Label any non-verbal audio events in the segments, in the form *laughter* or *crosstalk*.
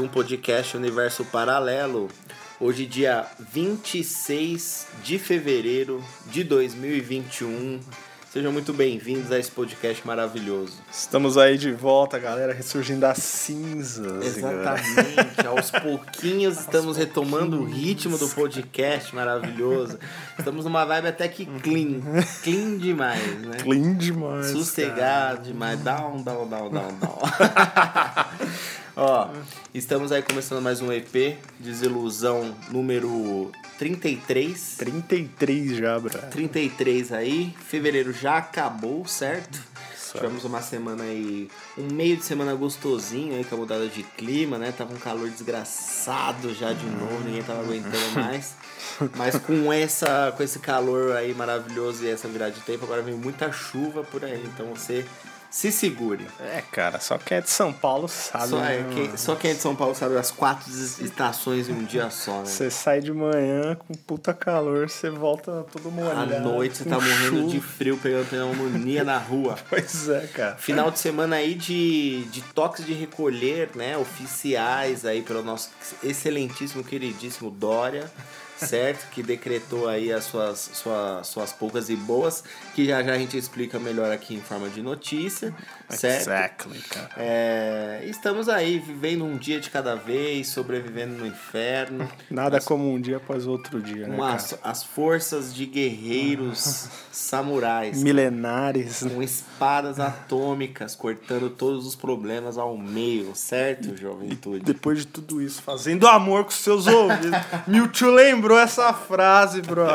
um podcast Universo Paralelo. Hoje, dia 26 de fevereiro de 2021. Sejam muito bem-vindos a esse podcast maravilhoso. Estamos aí de volta, galera, ressurgindo das cinzas. Exatamente. Aos *laughs* pouquinhos estamos retomando o ritmo do podcast maravilhoso. Estamos numa vibe até que clean. *laughs* Clean demais, né? Clean demais. Sossegado cara. demais. Down, down, down, down, down. *laughs* Ó, estamos aí começando mais um EP, Desilusão número 33. 33 já, bro. 33 aí. Fevereiro já acabou, certo? Tivemos uma semana aí, um meio de semana gostosinho aí com a mudada de clima, né? Tava um calor desgraçado já de novo, ninguém tava aguentando *laughs* mais. Mas com essa com esse calor aí maravilhoso e essa virada de tempo, agora vem muita chuva por aí. Então você se segure. É, cara, só quem é de São Paulo sabe. Só, é, quem, só quem é de São Paulo sabe as quatro estações em um dia só, né? Você sai de manhã com puta calor, você volta todo molhado. À noite você tá morrendo de frio, pegando pneumonia na rua. *laughs* Pois é, cara. Final de semana aí de, de toques de recolher, né? Oficiais aí pelo nosso excelentíssimo, queridíssimo Dória certo? Que decretou aí as suas, suas, suas poucas e boas, que já já a gente explica melhor aqui em forma de notícia, certo? Exactly, cara. É, estamos aí vivendo um dia de cada vez, sobrevivendo no inferno. Nada as, como um dia após outro dia, né, as, as forças de guerreiros *laughs* samurais. Milenares. Com espadas atômicas, cortando todos os problemas ao meio, certo, juventude? E depois de tudo isso, fazendo amor com seus ouvidos. Mewtwo lembrou essa frase, bro.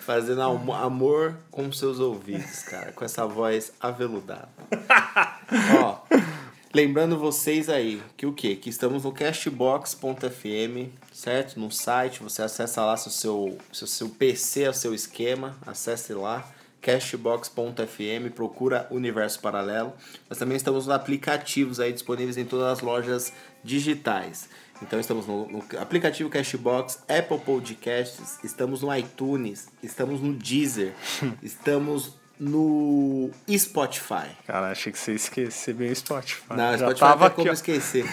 Fazendo amor com seus ouvidos, cara. Com essa voz aveludada. *laughs* Ó, lembrando vocês aí que o quê? Que estamos no cashbox.fm, certo? No site, você acessa lá se o seu, se o seu PC é o seu esquema, acesse lá cashbox.fm, procura Universo Paralelo. Mas também estamos nos aplicativos aí disponíveis em todas as lojas digitais. Então estamos no, no, aplicativo Cashbox, Apple Podcasts, estamos no iTunes, estamos no Deezer, *laughs* estamos no Spotify. Cara, achei que você bem o Spotify. Não, Já Spotify tava como esquecer.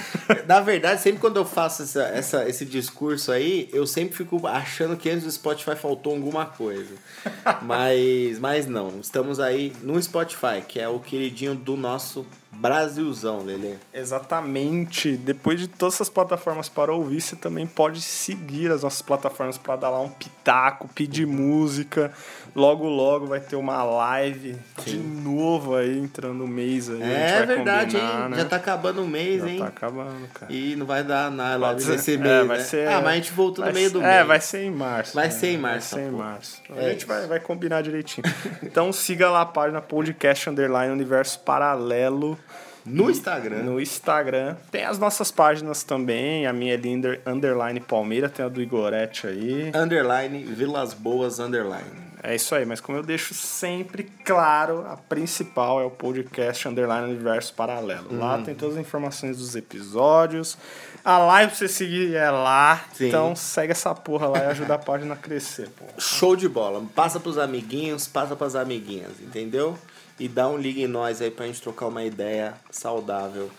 Na verdade, sempre quando eu faço essa, essa, esse discurso aí, eu sempre fico achando que antes do Spotify faltou alguma coisa. *laughs* mas, mas não, estamos aí no Spotify, que é o queridinho do nosso Brasilzão, Lelê. Exatamente. Depois de todas essas plataformas para ouvir, você também pode seguir as nossas plataformas para dar lá um pitaco, pedir música. Logo, logo vai ter uma live Sim. de novo aí, entrando o mês aí. É verdade, combinar, hein? Né? Já tá acabando o mês, Já hein? Já tá acabando, cara. E não vai dar nada live nesse mês, é, vai né? Ser, ah, mas a gente voltou no meio do é, mês. É, vai ser em março. Vai né? ser em março. Vai ser em março. É a gente vai, vai combinar direitinho. então siga lá a página podcast underline universo paralelo. No Instagram. No Instagram. Tem as nossas páginas também. A minha é Linder, underline Palmeira. Tem a do Igorete aí. Underline Vilas Boas, underline. É isso aí, mas como eu deixo sempre claro, a principal é o podcast Underline Universo Paralelo. Uhum. Lá tem todas as informações dos episódios. A live pra você seguir é lá. Sim. Então segue essa porra lá e ajuda a página a crescer, porra. Show de bola. Passa pros amiguinhos, passa pras amiguinhas, entendeu? E dá um liga em nós aí pra gente trocar uma ideia saudável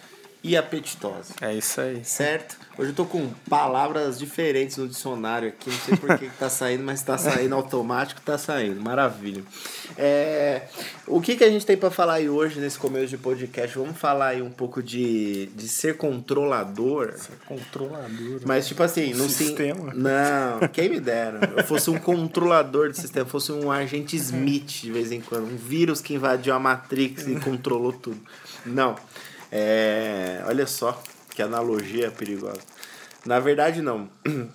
e apetitosa. É isso aí. Certo? Hoje eu tô com palavras diferentes no dicionário aqui, não sei por que, tá saindo, mas tá saindo automático, tá saindo. Maravilha. É, o que, que a gente tem para falar aí hoje nesse começo de podcast? Vamos falar aí um pouco de, de ser controlador. Ser controlador. Mas tipo assim, no sistema. Sim, não, quem me dera. Eu fosse um controlador de sistema, fosse um agente Smith de vez em quando, um vírus que invadiu a Matrix e controlou tudo. Não. É, olha só que analogia perigosa. Na verdade, não. *clears throat*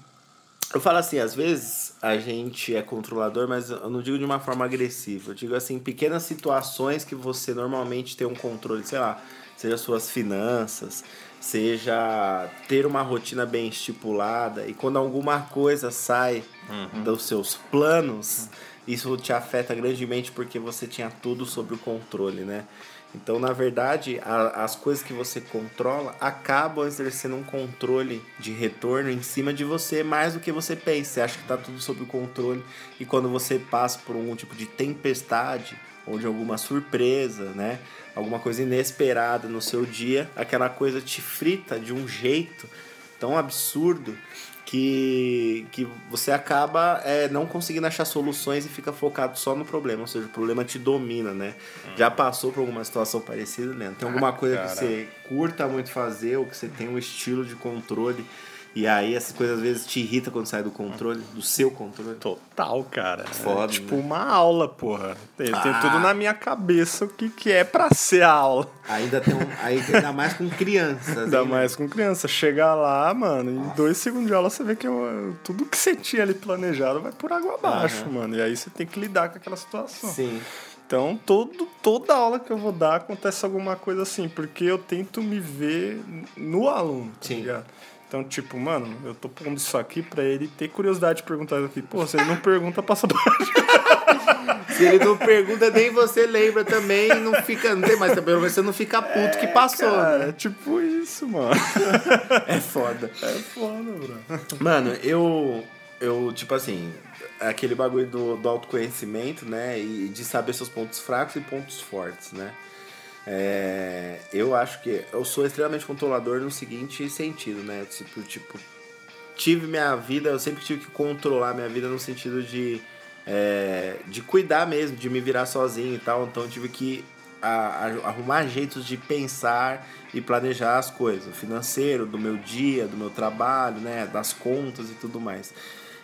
Eu falo assim, às vezes a gente é controlador, mas eu não digo de uma forma agressiva. Eu digo assim, pequenas situações que você normalmente tem um controle, sei lá, seja suas finanças, seja ter uma rotina bem estipulada, e quando alguma coisa sai uhum. dos seus planos, isso te afeta grandemente porque você tinha tudo sob o controle, né? Então, na verdade, a, as coisas que você controla acabam exercendo um controle de retorno em cima de você mais do que você pensa. Você acha que está tudo sob controle e quando você passa por um tipo de tempestade ou de alguma surpresa, né? Alguma coisa inesperada no seu dia, aquela coisa te frita de um jeito tão absurdo que, que você acaba é, não conseguindo achar soluções e fica focado só no problema, ou seja, o problema te domina, né? Hum. Já passou por alguma situação parecida, né? Tem alguma coisa ah, que você curta muito fazer ou que você tem um estilo de controle e aí essas coisas às vezes te irritam quando sai do controle, do seu controle. Total, cara. É Foda, é tipo né? uma aula, porra. Tem, ah. tem, tudo na minha cabeça o que, que é pra ser a aula. Ainda tem um, aí, ainda mais com crianças. Ainda hein, mais com criança. Chegar lá, mano, em dois segundos de aula você vê que tudo que você tinha ali planejado vai por água abaixo, uhum. mano. E aí você tem que lidar com aquela situação. Sim. Então, todo, toda aula que eu vou dar acontece alguma coisa assim, porque eu tento me ver no aluno, tá Sim. ligado? Então, tipo, mano, eu tô pondo isso aqui pra ele ter curiosidade de perguntar aqui. Pô, se ele não pergunta, passa baixo. *laughs* se ele não pergunta, nem você lembra também, não fica, não tem mais também, você não fica puto é, que passou, cara, né? É tipo isso, mano. *laughs* é foda. É foda, bro. Mano, eu, eu, tipo assim, aquele bagulho do, do autoconhecimento, né? E de saber seus pontos fracos e pontos fortes, né? É, eu acho que eu sou extremamente controlador no seguinte sentido, né? Tipo, tipo, tive minha vida, eu sempre tive que controlar minha vida no sentido de, é, de cuidar mesmo, de me virar sozinho e tal. Então tive que a, a, arrumar jeitos de pensar e planejar as coisas, financeiro, do meu dia, do meu trabalho, né? Das contas e tudo mais.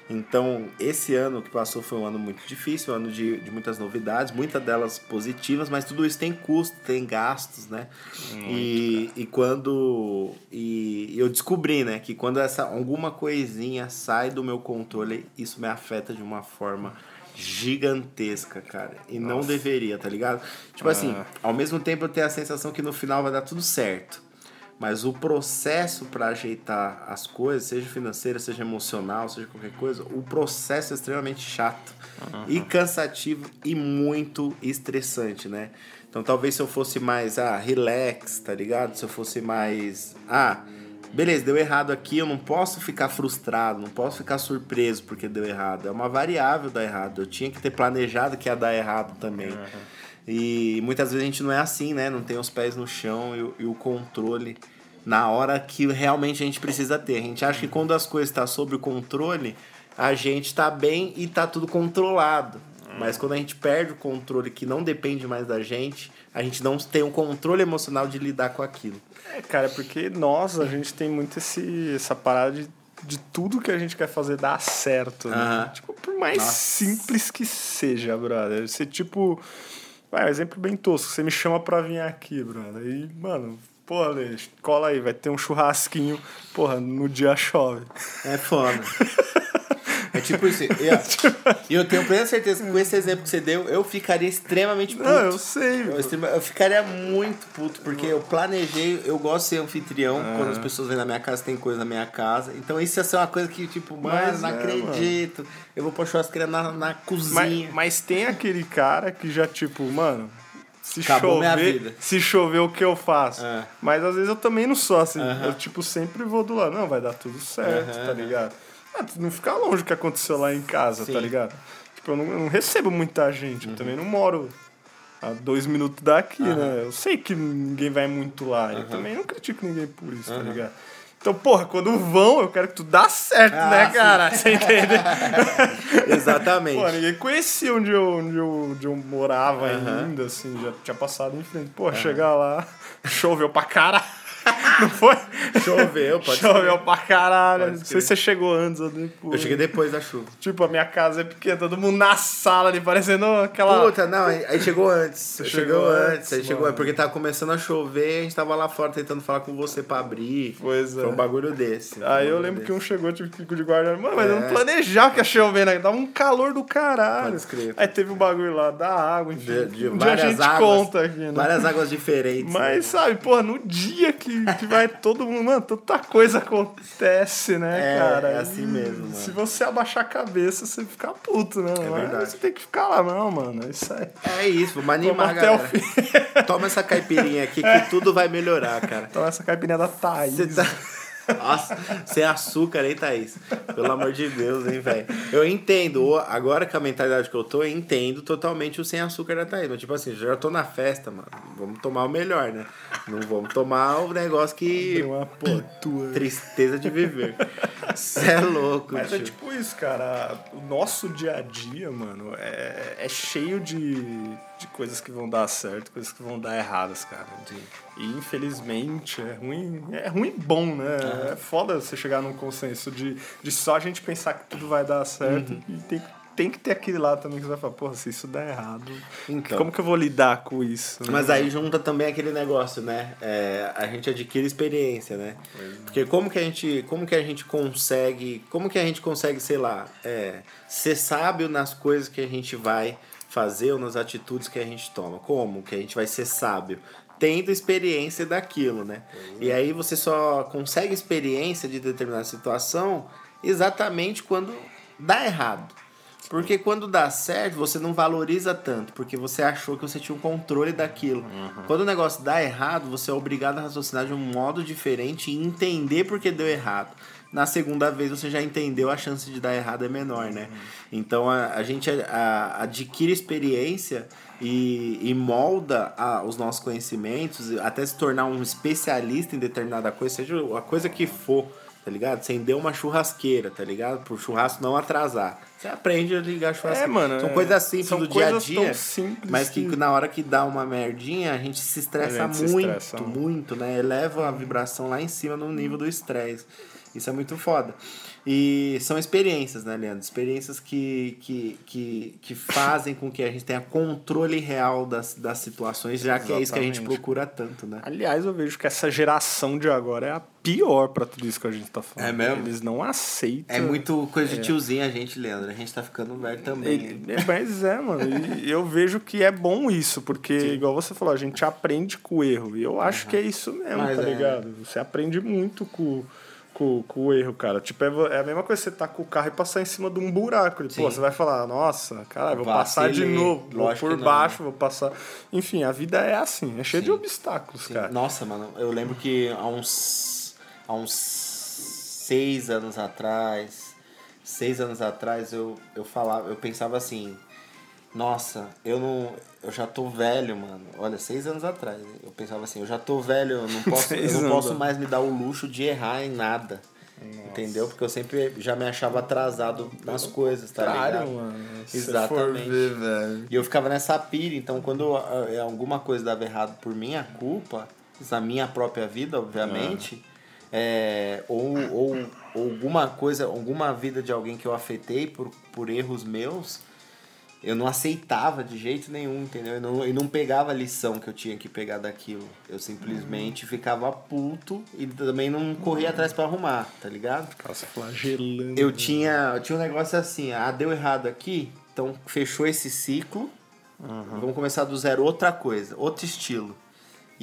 Então, esse ano que passou foi um ano muito difícil, um ano de, de muitas novidades, muitas delas positivas, mas tudo isso tem custo, tem gastos, né? Muito, e, e quando. E eu descobri, né, que quando essa alguma coisinha sai do meu controle, isso me afeta de uma forma gigantesca, cara. E Nossa. não deveria, tá ligado? Tipo assim, ah. assim, ao mesmo tempo eu tenho a sensação que no final vai dar tudo certo. Mas o processo para ajeitar as coisas, seja financeira, seja emocional, seja qualquer coisa, o processo é extremamente chato uhum. e cansativo e muito estressante, né? Então talvez se eu fosse mais, ah, relax, tá ligado? Se eu fosse mais, ah, beleza, deu errado aqui, eu não posso ficar frustrado, não posso ficar surpreso porque deu errado. É uma variável dar errado. Eu tinha que ter planejado que ia dar errado também. Uhum. E muitas vezes a gente não é assim, né? Não tem os pés no chão e, e o controle na hora que realmente a gente precisa ter. A gente acha que quando as coisas estão tá sob o controle, a gente está bem e está tudo controlado. Mas quando a gente perde o controle que não depende mais da gente, a gente não tem um controle emocional de lidar com aquilo. É, cara, porque nós, a gente tem muito esse, essa parada de, de tudo que a gente quer fazer dar certo. Né? Tipo, por mais Nossa. simples que seja, brother. Você, tipo Vai, um exemplo bem tosco. Você me chama pra vir aqui, brother. E, mano, porra, Ale, cola aí, vai ter um churrasquinho. Porra, no dia chove. É foda. *laughs* É tipo isso. E eu tenho plena certeza que com esse exemplo que você deu, eu ficaria extremamente puto. Não, eu sei. Eu, eu ficaria muito puto, porque eu planejei, eu gosto de ser anfitrião. Uhum. Quando as pessoas vêm na minha casa, tem coisa na minha casa. Então isso ia ser uma coisa que, tipo, mano, mas não é, acredito. Mano. Eu vou pôr churrasqueira na, na cozinha. Mas, mas tem aquele cara que já, tipo, mano, se Acabou chover, se chover o que eu faço. É. Mas às vezes eu também não sou assim. Uhum. Eu tipo sempre vou do lado, não, vai dar tudo certo, uhum. tá ligado? Ah, não ficar longe do que aconteceu lá em casa, tá Sim. tá ligado? Tipo, eu não, eu não, recebo muita gente, uhum. eu também não moro a dois minutos daqui, uhum. né? Eu sei que ninguém vai muito lá. Uhum. Eu também não critico ninguém por isso, tá ligado? Então, porra, quando vão, eu quero que tudo dá certo, ah, né, cara? Você entende? *laughs* Exatamente. Pô, ninguém conhecia onde eu, onde eu, onde eu morava ainda, assim, já tinha passado em frente. Pô, chegar lá, *laughs* choveu pra caralho. *laughs* Não foi? Choveu, pode Choveu ser. pra caralho. Não sei se você chegou antes ou depois. Eu cheguei depois da chuva. Tipo, a minha casa é pequena, todo mundo na sala ali, parecendo aquela. Puta, não, aí chegou antes. Você chegou, chegou antes, aí chegou porque tava começando a chover, a gente tava lá fora tentando falar com você pra abrir. Pois é. Foi um bagulho desse. aí eu lembro desse. que um chegou, tipo, fico de guarda. Mano, mas é. eu não é. planejava que ia chover, né? Tava um calor do caralho. Escrever. Aí teve um bagulho lá da água, enfim. De, de um várias dia a gente águas, conta aqui, né? Várias águas diferentes. Mas, né? sabe, porra, no dia que, que vai todo mundo, mano, tanta coisa acontece, né, é, cara? É assim mesmo, mano. Se você abaixar a cabeça, você fica puto, né? É verdade. você tem que ficar lá, não, mano. Isso aí. É isso, vamos animar, galera. Até o fim. Toma essa caipirinha aqui que *laughs* tudo vai melhorar, cara. Toma essa caipirinha da Thaís. Você tá... Nossa, sem açúcar, hein, Thaís? Pelo amor de Deus, hein, velho? Eu entendo, agora com a mentalidade que eu tô, eu entendo totalmente o sem açúcar da Thaís. Mas, tipo assim, já tô na festa, mano. Vamos tomar o melhor, né? Não vamos tomar o negócio que. Uma pitua. Tristeza de viver. Você é louco, Mas tio. é tipo isso, cara. O nosso dia a dia, mano, é, é cheio de, de coisas que vão dar certo, coisas que vão dar erradas, cara. E infelizmente é ruim, é ruim bom, né? É foda você chegar num consenso de, de só a gente pensar que tudo vai dar certo e tem, tem que ter aquele lá também que você vai falar, porra, se isso der errado, Então. como que eu vou lidar com isso? né? Mas aí junta também aquele negócio, né? É, a gente adquire experiência, né? Porque como que a gente, como que a gente consegue, como que a gente consegue, sei lá, é, ser sábio nas coisas que a gente vai fazer ou nas atitudes que a gente toma? Como que a gente vai ser sábio? Tendo experiência daquilo, né? E aí você só consegue experiência de determinada situação exatamente quando dá errado. Porque quando dá certo, você não valoriza tanto, porque você achou que você tinha um controle daquilo. Quando o negócio dá errado, você é obrigado a raciocinar de um modo diferente e entender porque deu errado. Na segunda vez você já entendeu, a chance de dar errado é menor, né? Então a, a gente a- a- adquire experiência e, e molda a- os nossos conhecimentos, até se tornar um especialista em determinada coisa, seja a coisa que for tá ligado? Acender uma churrasqueira, tá ligado? Pro churrasco não atrasar. Você aprende a ligar a churrasqueira. É, mano, São é. coisas simples São do dia a dia, tão simples mas que, na hora que dá uma merdinha, a gente se estressa gente se muito, estressa. muito, né? Eleva a vibração lá em cima no nível do estresse. Isso é muito foda. E são experiências, né, Leandro? Experiências que, que, que, que fazem com que a gente tenha controle real das, das situações, já que é isso que a gente procura tanto, né? Aliás, eu vejo que essa geração de agora é a pior pra tudo isso que a gente tá falando. É mesmo? Eles não aceitam. É muito coisa de tiozinho a gente, Leandro. A gente tá ficando velho também. É, mas é, mano. E *laughs* eu vejo que é bom isso, porque, igual você falou, a gente aprende com o erro. E eu acho que é isso mesmo, Mas tá é. ligado? Você aprende muito com, com, com o erro, cara. Tipo, é, é a mesma coisa você tá com o carro e passar em cima de um buraco. Sim. Pô, você vai falar, nossa, cara, vou passar de Vacilei. novo, vou por que não, baixo, vou passar. Enfim, a vida é assim, é cheia de obstáculos, Sim. cara. Nossa, mano, eu lembro que há uns. há uns seis anos atrás. Seis anos atrás eu, eu falava, eu pensava assim, nossa, eu não. Eu já tô velho, mano. Olha, seis anos atrás. Eu pensava assim, eu já tô velho, eu não *laughs* posso, eu não posso mais me dar o luxo de errar em nada. Entendeu? Porque eu sempre já me achava atrasado nas coisas, tá Contrário, ligado? mano. Exatamente. ver, velho. E eu ficava nessa pira, então quando ah, é, alguma coisa dava errado por minha culpa, na minha própria vida, obviamente, é, ou, ou, ou alguma coisa, alguma vida de alguém que eu afetei por, por erros meus, eu não aceitava de jeito nenhum, entendeu? Eu não, eu não pegava a lição que eu tinha que pegar daquilo. Eu simplesmente ficava puto e também não corria atrás pra arrumar, tá ligado? Se flagelando. Eu tinha, eu tinha um negócio assim, ah, deu errado aqui, então fechou esse ciclo, vamos começar do zero, outra coisa, outro estilo.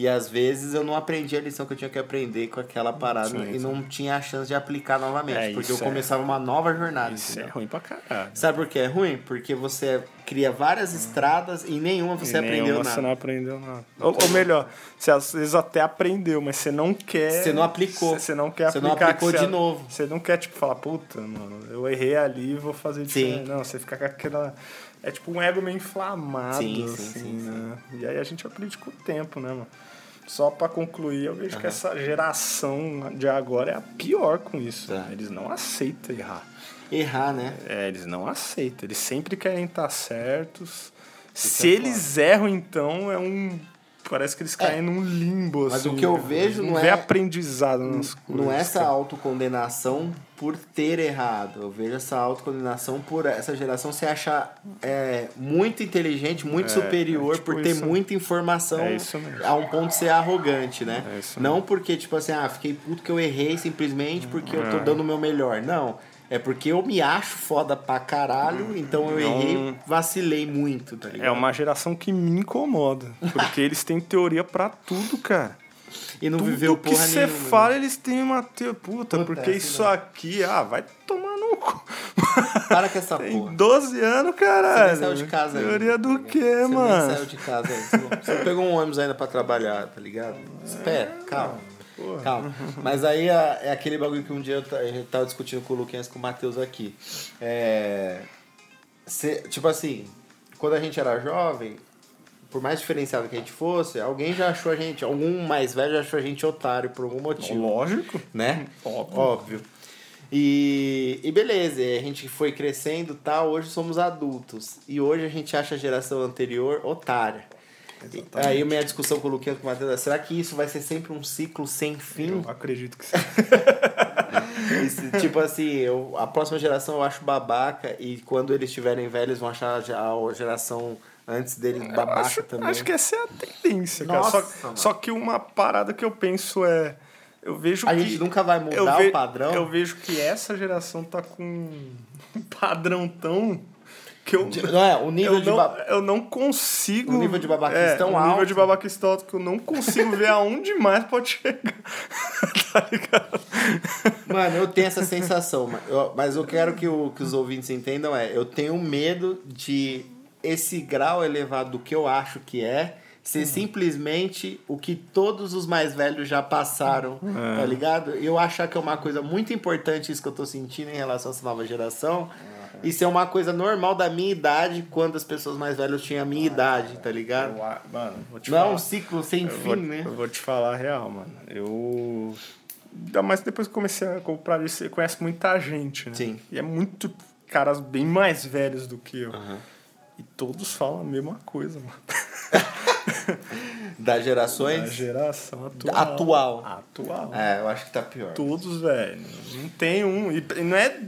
E às vezes eu não aprendi a lição que eu tinha que aprender com aquela parada Sim, e não tinha a chance de aplicar novamente, É, porque eu é- começava uma nova jornada. Isso é entendeu? ruim pra caralho. Sabe por que é ruim? Porque você cria várias estradas e nenhuma você E aprendeu nenhuma nada. Você não aprendeu nada. Ou, ou melhor, você às vezes até aprendeu, mas você não quer. Você não aplicou. Você não quer Você não aplicar. aplicou que de você- novo. Você não quer, tipo, falar, puta, mano, eu errei ali e vou fazer diferente. Não, você fica com aquela. É tipo um ego meio inflamado, Sim, sim, assim, sim, né? E aí a gente aprende com o tempo, né, mano? Só pra concluir, eu vejo que essa geração de agora é a pior com isso. Tá. Eles não aceitam errar. Errar, né? É, eles não aceitam. Eles sempre querem estar certos. Se é eles erram, então, é um. Parece que eles caem num limbo. Mas assim, o que eu vejo não vê é- aprendizado nas coisas. Não é essa autocondenação por ter errado. Eu vejo essa autocondenação por essa geração se achar é, muito inteligente, muito É, superior, é tipo por ter isso. muita informação É a um ponto de ser arrogante, né? É Não porque, tipo assim, ah, fiquei puto que eu errei simplesmente porque eu tô É. dando o meu melhor. Não. É porque eu me acho foda pra caralho, então eu errei, vacilei muito, tá ligado? É uma geração que me incomoda. Porque eles têm teoria pra tudo, cara. E não Tudo viveu que porra você nenhuma. né? fala, eles têm uma teoria. Puta, Puta, porque assim isso não. aqui, ah, vai tomar no cu. Para com essa *laughs* Tem porra. 12 anos, Você caralho. nem saiu de casa ainda. Teoria do tá quê? Você mano? nem saiu de casa ainda. Você não- Você pegou um ônibus ainda pra trabalhar, tá ligado? Espera, calma. Porra. Calma. Mas aí é, é aquele bagulho que um dia eu tava discutindo com o Luquinhas com o Matheus aqui. É. cê- tipo assim, quando a gente era jovem, por mais diferenciado que a gente fosse, alguém já achou a gente, algum mais velho já achou a gente otário por algum motivo. Lógico. né? Óbvio. Óbvio. E, e beleza, a gente foi crescendo e tal, hoje somos adultos. E hoje a gente acha a geração anterior otária. E Aí a minha discussão com o Luquinhas com o Matheus é, será que isso vai ser sempre um ciclo sem fim? Eu acredito que sim. *laughs* Esse, tipo assim, eu, a próxima geração eu acho babaca e quando eles estiverem velhos vão achar a geração antes deles babaca acho, também. acho que essa é a tendência, cara. Nossa, Só, mano. só que uma parada que eu penso é. Eu vejo A que. gente nunca vai mudar eu o ve- padrão. Eu vejo que essa geração tá com um *laughs* padrão tão. que eu. Não é, o nível eu, de não, ba- eu não consigo. O nível de babaquice é, tão o nível alto. de babaquice alto que eu não consigo ver aonde mais pode chegar. *laughs* tá ligado? Mano, eu tenho essa sensação, ma- eu- mas eu quero que, o, que os ouvintes entendam é, eu tenho medo de esse grau elevado do que eu acho que é ser simplesmente o que todos os mais velhos já passaram, tá ligado? E eu achar que é uma coisa muito importante isso que eu tô sentindo em relação a essa nova geração. E ser uma coisa normal da minha idade quando as pessoas mais velhas tinham a minha idade, tá ligado? Eu mano, vou te Não é falar. um ciclo sem Eu fim, vou, né? eu vou te falar a real, mano. Eu. Ainda mais depois que comecei a comprar isso, você conhece muita gente, né? Sim. E é muito caras bem mais velhos do que eu. Aham. E todos falam a mesma coisa, mano. *laughs* Das Da gerações geração atual. atual. Atual. É, eu acho que tá pior. Todos, velho. Não tem um. E não é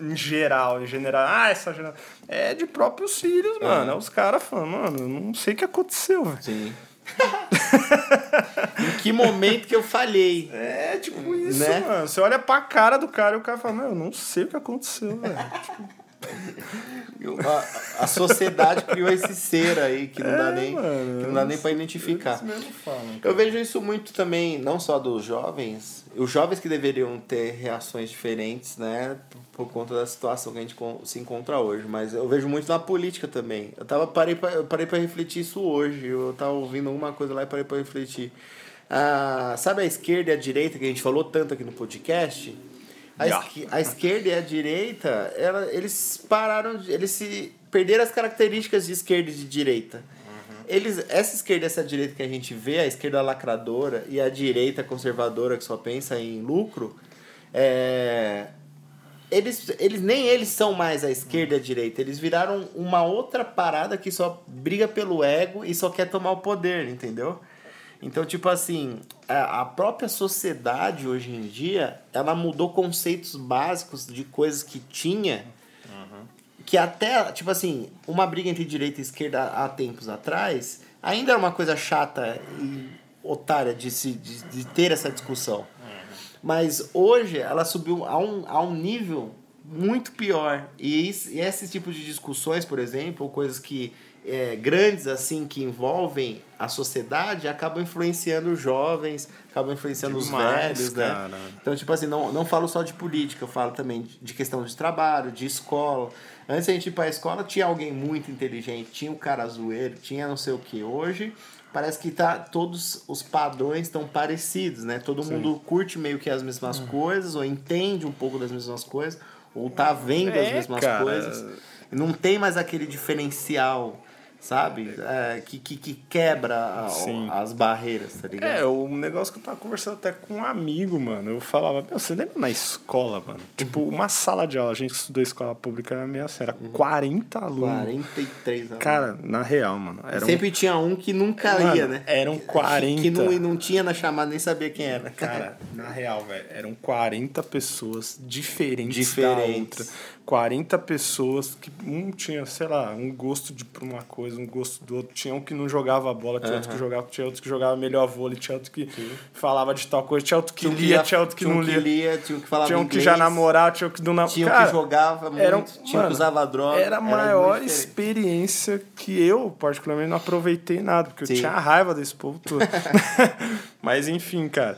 em geral, em general. Ah, essa geração. É de próprios filhos, mano. É os caras falando, mano, eu não sei o que aconteceu, velho. Sim. *laughs* em que momento que eu falhei? É, tipo isso, Né? mano. Você olha pra cara do cara e o cara fala, meu, eu não sei o que aconteceu, velho. *laughs* A, a sociedade criou esse ser aí que não dá É, nem, mano, que não dá nem pra identificar. Falam. Eu vejo isso muito também, não só dos jovens, os jovens que deveriam ter reações diferentes, né, por, conta da situação que a gente se encontra hoje, mas eu vejo muito na política também. Eu tava parei pra, eu parei para refletir isso hoje, eu tava ouvindo alguma coisa lá e parei para refletir. Ah, sabe a esquerda e a direita que a gente falou tanto aqui no podcast? A, Já. esqui- a esquerda e a direita, ela, eles pararam, de- eles se perderam as características de esquerda e de direita. Eles, essa esquerda e essa direita que a gente vê, a esquerda lacradora e a direita conservadora que só pensa em lucro, é, eles, eles nem eles são mais a esquerda e a direita, eles viraram uma outra parada que só briga pelo ego e só quer tomar o poder, entendeu? Então, tipo assim, a a própria sociedade hoje em dia, ela mudou conceitos básicos de coisas que tinha que até, tipo assim, uma briga entre direita e esquerda há tempos atrás, ainda era uma coisa chata e otária de, se, de, de ter essa discussão. Mas hoje ela subiu a um, a um nível muito pior. E, isso, e esse tipo de discussões, por exemplo, coisas que é, grandes assim que envolvem a sociedade, acabam influenciando os jovens, acabam influenciando Demais, os velhos, né? cara. Então, tipo assim, não, não falo só de política, eu falo também de- questão de trabalho, de escola. Antes a gente ir pra escola, tinha alguém muito inteligente, tinha um cara zoeiro, tinha não sei o que. Hoje, parece que tá, todos os padrões estão parecidos, né? Todo mundo curte meio que as mesmas coisas, ou entende um pouco das mesmas coisas, ou tá vendo as É, mesmas cara. coisas. Não tem mais aquele diferencial, sabe? É, que, que, que quebra a- as barreiras, tá ligado? É, o negócio que eu tava conversando até com um amigo, mano. Eu falava, meu, você lembra na escola, mano? Tipo, uma sala de aula, a gente estudou escola pública, era meio assim, era 40 alunos. 43 anos. Cara, na real, mano. Era um- Sempre tinha um que nunca Mano, ia, né? eram 40. Que não, não tinha na chamada, nem sabia quem era. Cara, na real, velho, eram 40 pessoas diferentes, Diferentes. da outra. 40 pessoas que um tinha, sei lá, um gosto de por uma coisa, um gosto do outro. Tinha um que não jogava bola, tinha outro que jogava, tinha outro que jogava melhor vôlei, tinha outro que falava de tal coisa, tinha outro que Tinha lia, ia- tinha outro que tinha não lia. lia, tinha um que falava Tinha um que inglês, já namorava, tinha um que não namorava. Tinha um que jogava muito, era um- tinha mano, que usava droga. Era a maior diferente. experiência que eu, particularmente, não aproveitei nada, porque Sim. eu tinha raiva desse povo todo. *laughs* *laughs* Mas enfim, cara.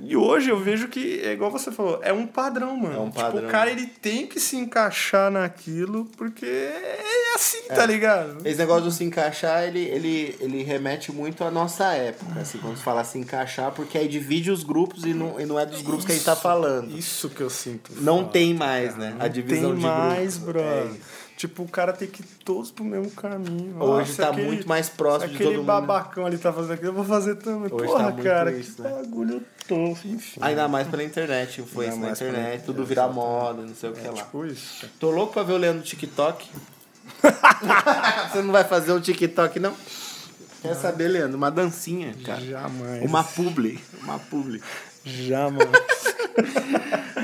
E hoje eu vejo que, é igual você falou, é um padrão, mano. É um Tipo, padrão. o cara ele tem que se encaixar naquilo, porque é assim, tá ligado? Esse negócio do se encaixar, ele, ele, ele remete muito à nossa época, assim, quando se fala se encaixar, porque aí divide os grupos e não, e não é dos grupos que a gente tá falando. Isso que eu sinto. Não falta, tem mais, né? Não a divisão tem de mais, grupos. É isso. Tipo, o cara tem que ir todos pro mesmo caminho. Hoje Nossa, tá aquele- muito mais próximo de aquele todo mundo. né? babacão ali tá fazendo aquilo, eu vou fazer também. Hoje Porra, tá cara, isso, que né? bagulho tosco, enfim. Ainda mais pela internet, influência na pela internet, internet, tudo vira moda, não sei o que É lá. tipo isso. Tô louco pra ver o Leandro no TikTok. *laughs* Você não vai fazer um TikTok, não? Quer saber, Leandro? Uma dancinha, cara. Jamais. Uma publi. Uma publi. Jamais. *laughs*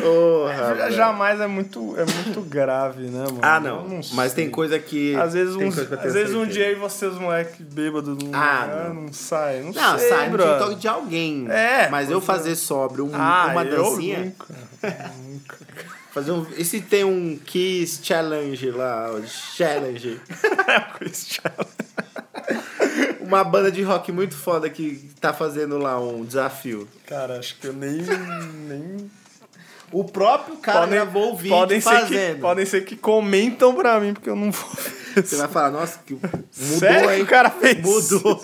Porra, velho. Jamais é muito, é muito grave, né, mano? Ah, Eu não. Mas tem coisa que. Às vezes, uns, às vezes um dia aí você, os moleques bêbados, não, Ah, ah, não. não sai. Não, Não, sei, sai no brother. TikTok de alguém. É, Mas eu é. fazer sóbrio um- Ah, uma eu dancinha. nunca. *laughs* nunca. Fazer um. E se tem um Kiss Challenge lá? ó, Challenge. *laughs* Uma banda de rock muito foda que tá fazendo lá um desafio. Cara, acho que eu nem. nem... O próprio cara gravou o vídeo podem ser fazendo. que Podem ser que comentam pra mim, porque eu não vou ver. Você vai falar, nossa, que mudou, Sério que hein? o cara fez Mudou.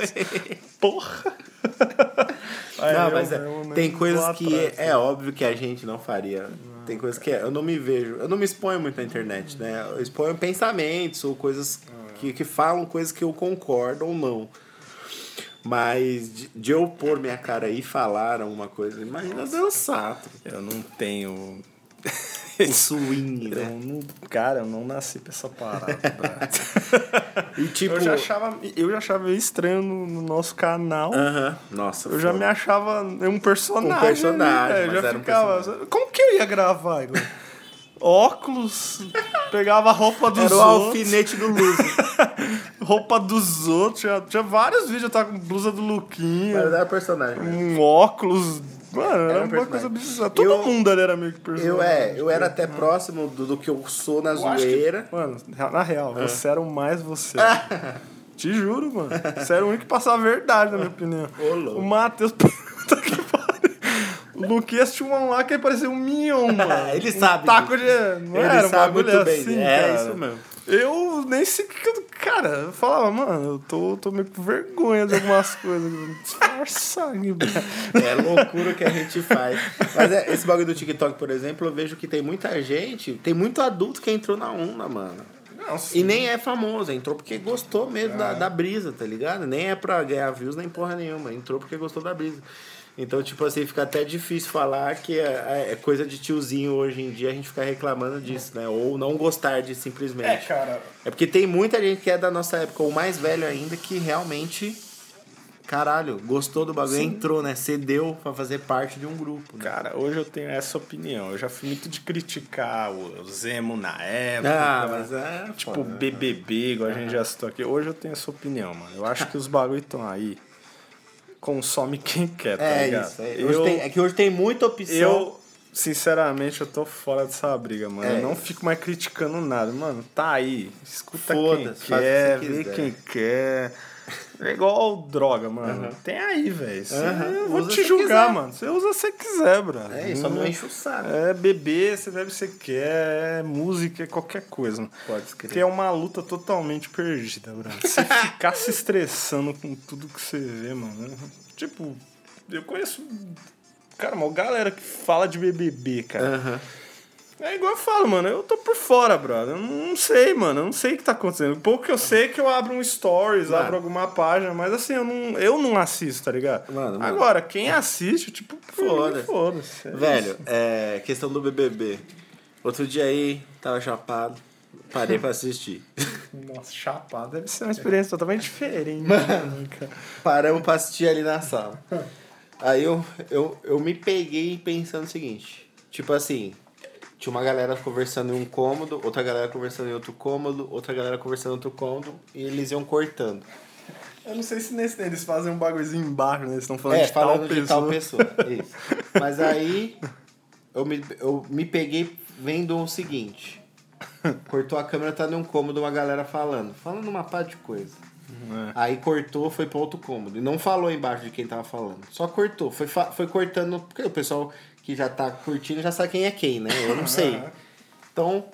Porra! *laughs* Não, eu mas é- nem tem coisas que atrás, é, é óbvio que a gente não faria. Tem coisas que é- eu não me vejo. Eu não me exponho muito na internet, né? Eu exponho pensamentos ou coisas que, que falam coisas que eu concordo ou não. Mas de, de eu pôr minha cara aí e falar alguma coisa, imagina dançar. Eu não tenho. *laughs* O swing, Eu né? não, cara, eu não nasci pra essa parada. *laughs* E tipo. eu, já achava, eu já achava meio estranho no, no nosso canal. Aham. Nossa, Eu já me achava um personagem. Um personagem, ali, mas já era um ficava. personagem. Como que eu ia gravar? Óculos, pegava a roupa dos Era o outros. alfinete do Luso. *laughs* Roupa dos outros. Tinha, tinha vários vídeos, eu tava com blusa do Luquinha. Mas era personagem. um óculos. Mano, era, Era um uma coisa bizarra. Todo Eu- mundo ali era meio que personagem. Eu, é, eu era até próximo do, do que eu sou na Eu acho que- zoeira. mano, na real, você era o mais você. *laughs* Te juro, mano. Você era o único que passava a verdade, na minha opinião. Ô. O Matheus. *laughs* O Luquinhas tinha um lá que parecia um Minion, *laughs* mano. Ele um sabe taco de. Não Ele era, um sabe bagulho muito bem. assim, é cara. isso mesmo. Eu nem sei o que eu. Cara, eu falava, mano, eu tô, tô meio com vergonha de algumas coisas. Disfarçar. *laughs* É loucura o que a gente faz. Mas é, esse bagulho do TikTok, por exemplo, eu vejo que tem muita gente, tem muito adulto que entrou na onda, mano. Nossa. E nem é famoso, entrou porque gostou mesmo da, da brisa, tá ligado? Nem é pra ganhar views nem porra nenhuma, entrou porque gostou da brisa. Então, tipo assim, fica até difícil falar que é, é coisa de tiozinho hoje em dia a gente ficar reclamando disso, né? Ou não gostar disso simplesmente. É, cara. É porque tem muita gente que é da nossa época, ou mais velho ainda, que realmente, caralho, gostou do bagulho, entrou, né? Cedeu pra fazer parte de um grupo. Né? Cara, hoje eu tenho essa opinião. Eu já fui muito de criticar o Zemo na época. Ah, mas é. Tipo, foda, né? BBB, igual a gente já citou aqui. Hoje eu tenho essa opinião, mano. Eu acho que os bagulho estão aí. Consome *laughs* quem quer, tá É ligado? isso. É, Eu, tem- é que hoje tem muita opção. eu, sinceramente, eu tô fora dessa briga, mano. É eu não isso. fico mais criticando nada. Mano, tá aí. Escuta quem Foda-se, faz o que quer, vê quem quer. É igual droga, mano. Tem aí, velho. Eu vou Usa te julgar, quiser. mano. Você usa se quiser, brother. É isso, só não enche o saco. É beber, você bebe se quer, é música, é qualquer coisa. mano. Pode escrever. Porque é uma luta totalmente perdida, brother. *laughs* Você ficar se estressando com tudo que você vê, mano. Tipo, eu conheço. Cara, uma galera que fala de BBB, cara. Aham. É igual eu falo, mano, eu tô por fora, brother. Eu não sei, mano, eu não sei o que tá acontecendo. O pouco que eu sei é que eu abro um stories, Mano. abro alguma página, mas assim, eu não, eu não assisto, tá ligado? Mano, mano. Agora, quem assiste, tipo, Foda-se. foda-se. É Velho, é, questão do BBB. Outro dia aí, tava chapado, parei pra assistir. *laughs* Nossa, chapado deve ser uma experiência totalmente diferente, mano. cara. Paramos pra assistir ali na sala. Aí eu, eu, eu me peguei pensando o seguinte: tipo assim, tinha uma galera conversando em um cômodo, outra galera conversando em outro cômodo, outra galera conversando em outro cômodo, e eles iam cortando. Eu não sei se nesse, eles fazem um bagulhozinho embaixo, né? Eles estão falando é, de falando tal de tal pessoa. Isso. Mas aí eu me, eu me peguei vendo o seguinte. Cortou a câmera, tá num cômodo, uma galera falando. Falando uma pá de coisa. É. Aí cortou, foi pro outro cômodo. E não falou embaixo de quem tava falando. Só cortou. Foi, foi cortando. Porque o pessoal que já tá curtindo já sabe quem é quem, né? Eu não *laughs* sei. Então,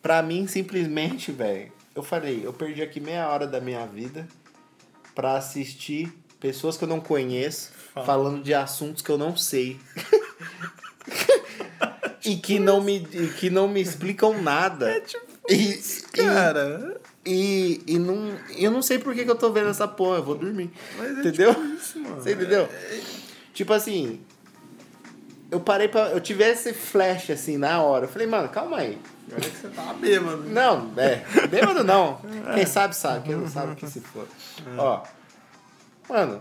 pra mim, simplesmente, velho, eu falei, eu perdi aqui meia hora da minha vida pra assistir pessoas que eu não conheço falando de assuntos que eu não sei. *laughs* e que não me, e que não me explicam nada. *laughs* É tipo e, Cara, e, e não, eu não sei por que, que eu tô vendo essa porra, eu vou dormir. Mas é entendeu? tipo isso, mano. Você entendeu? Tipo assim, eu parei pra. Eu tive esse flash assim na hora. Eu falei, mano, calma aí. olha que você tava bêbado. Não, é. Bêbado não. *laughs* Quem sabe, sabe. Quem não sabe que se for. Ó. Mano,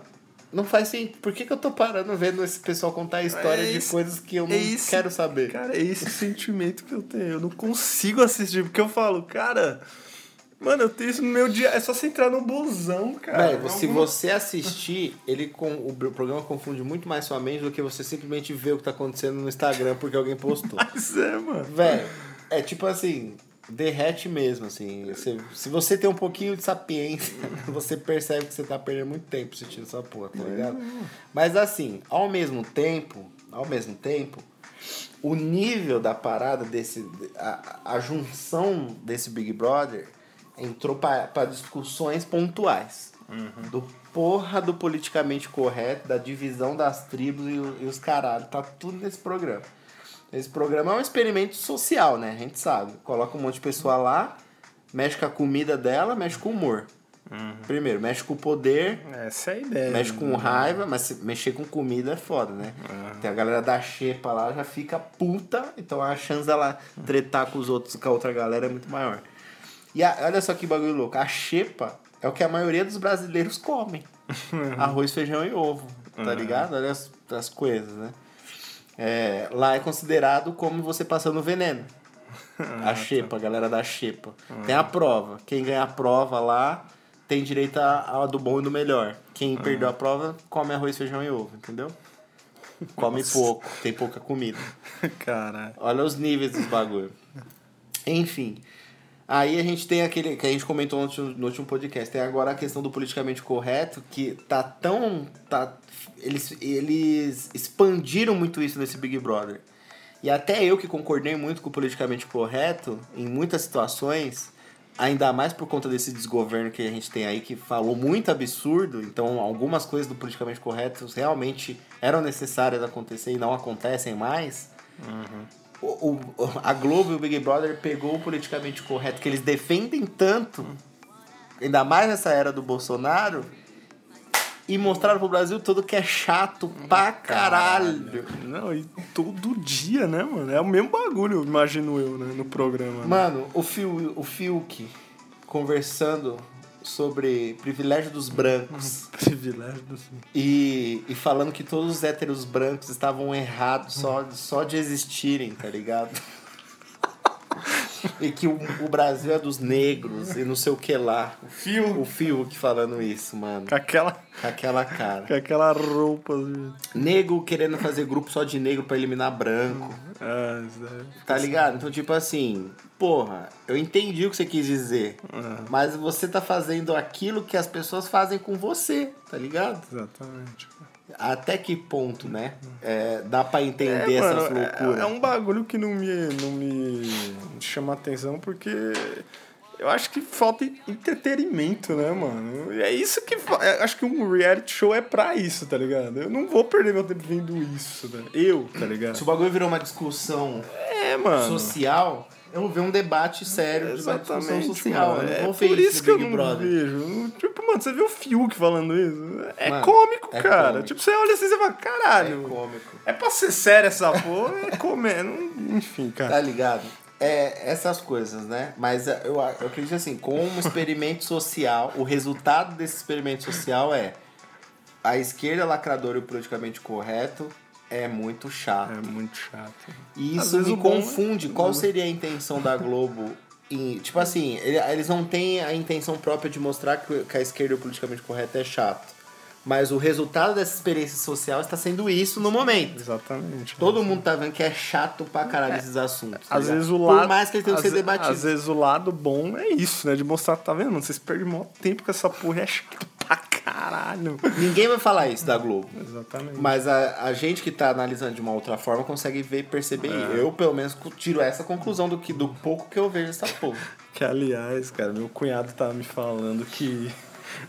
não faz sentido. Por que, que eu tô parando vendo esse pessoal contar a história É de coisas que eu não é isso. quero saber? Cara, é esse sentimento que eu tenho. Eu não consigo assistir, porque eu falo, cara. Mano, eu tenho isso no meu dia. É só você entrar no busão, cara. Velho, se Alguma- você assistir, ele com, o programa confunde muito mais sua mente do que você simplesmente ver o que tá acontecendo no Instagram porque alguém postou. *laughs* Mas é, mano. Velho, é tipo assim, derrete mesmo, assim. Você- se você tem um pouquinho de sapiência, *laughs* você percebe que você tá perdendo muito tempo assistindo essa porra, tá ligado? Mas assim, ao mesmo tempo, ao mesmo tempo, o nível da parada desse. A, a junção desse Big Brother entrou para discussões pontuais. Do porra do politicamente correto, da divisão das tribos e, e os caralho. Tá tudo nesse programa. Esse programa é um experimento social, né? A gente sabe. Coloca um monte de pessoa lá, mexe com a comida dela, mexe com o humor. Primeiro, mexe com o poder, Essa é a ideia. mexe com né? raiva, mas mexer com comida é foda, né? Tem a galera da xepa lá, já fica puta, então a chance dela tretar com os outros, com a outra galera é muito maior. E a- olha só que bagulho louco, a xepa é o que a maioria dos brasileiros comem. *laughs* Arroz, feijão e ovo, tá ligado? Olha as, as coisas, né? É, lá é considerado como você passando veneno. *laughs* A xepa, a galera da xepa. Tem a prova. Quem ganha a prova lá tem direito a, a do bom e do melhor. Quem perdeu a prova come arroz, feijão e ovo, entendeu? Come pouco, tem pouca comida. *laughs* Caralho. Olha os níveis dos bagulho. Enfim. Aí a gente tem aquele que a gente comentou no último, no último podcast. Tem agora a questão do politicamente correto, que tá tão. Tá, eles, eles expandiram muito isso nesse Big Brother. E até eu que concordei muito com o politicamente correto, em muitas situações, ainda mais por conta desse desgoverno que a gente tem aí, que falou muito absurdo, então algumas coisas do politicamente correto realmente eram necessárias acontecer e não acontecem mais. O, o- a Globo e o Big Brother pegou o politicamente correto que eles defendem tanto, ainda mais nessa era do Bolsonaro, e mostraram pro Brasil todo que é chato pra caralho. Não, e todo dia, né, mano? É o mesmo bagulho, imagino eu, né, no programa. né? Mano, o, Phil, o Fiuk conversando sobre privilégio dos brancos *laughs* Privilégio do e, e falando que todos os héteros brancos estavam errados só, só de existirem, tá ligado? *laughs* e que o, o Brasil é dos negros e não sei o que lá. Fio. O Fiuk falando isso, mano. Com aquela, Com aquela cara. com aquela roupa. assim. Nego querendo fazer grupo só de negro pra eliminar branco. Ah, isso daí. Tá ligado? Então, tipo assim, porra, eu entendi o que você quis dizer. Mas você tá fazendo aquilo que as pessoas fazem com você, tá ligado? Exatamente. Até que ponto, né? É, dá pra entender É, essas mano, é- loucuras. É, um bagulho que não me, não me chama atenção porque eu acho que falta entretenimento, né, mano? E é isso que. eu Acho que um reality show é pra isso, tá ligado? Eu não vou perder meu tempo vendo isso, né? Eu, tá ligado? Se o bagulho virou uma discussão É, mano. social, eu vou ver um debate sério de uma discussão social. mano. É por isso que eu não Brother. vejo. Tipo, mano, você viu o Fiuk falando isso? É Mano, cômico, é cara. cômico. Tipo, você olha assim e fala, caralho. É cômico. É pra ser sério essa porra, é comer. não- Enfim, cara. Tá ligado? É, essas coisas, né? Mas é, eu, eu acredito assim, com um experimento social, o resultado desse experimento social é a esquerda lacradora e o politicamente correto é muito chato. É muito chato. E isso me bom é- confunde. Qual seria a intenção da Globo? Em, tipo assim, ele- eles não têm a intenção própria de mostrar que que a esquerda politicamente correto é chato. Mas o resultado dessa experiência social está sendo isso no momento. Exatamente. Todo mundo tá vendo que é chato pra caralho esses assuntos. tá Às ligado? vezes o lado. Por mais que eles tenham que ser debatidos. Às vezes o lado bom é isso, né? De mostrar, tá vendo? Vocês perdem mó tempo com essa porra, é chato pra caralho. Ninguém vai falar isso da Globo. Exatamente. Mas a, a gente que tá analisando de uma outra forma consegue ver e perceber. É. Eu, pelo menos, tiro essa conclusão do, que, do pouco que eu vejo essa porra. *laughs* Que, aliás, cara, meu cunhado tava me falando que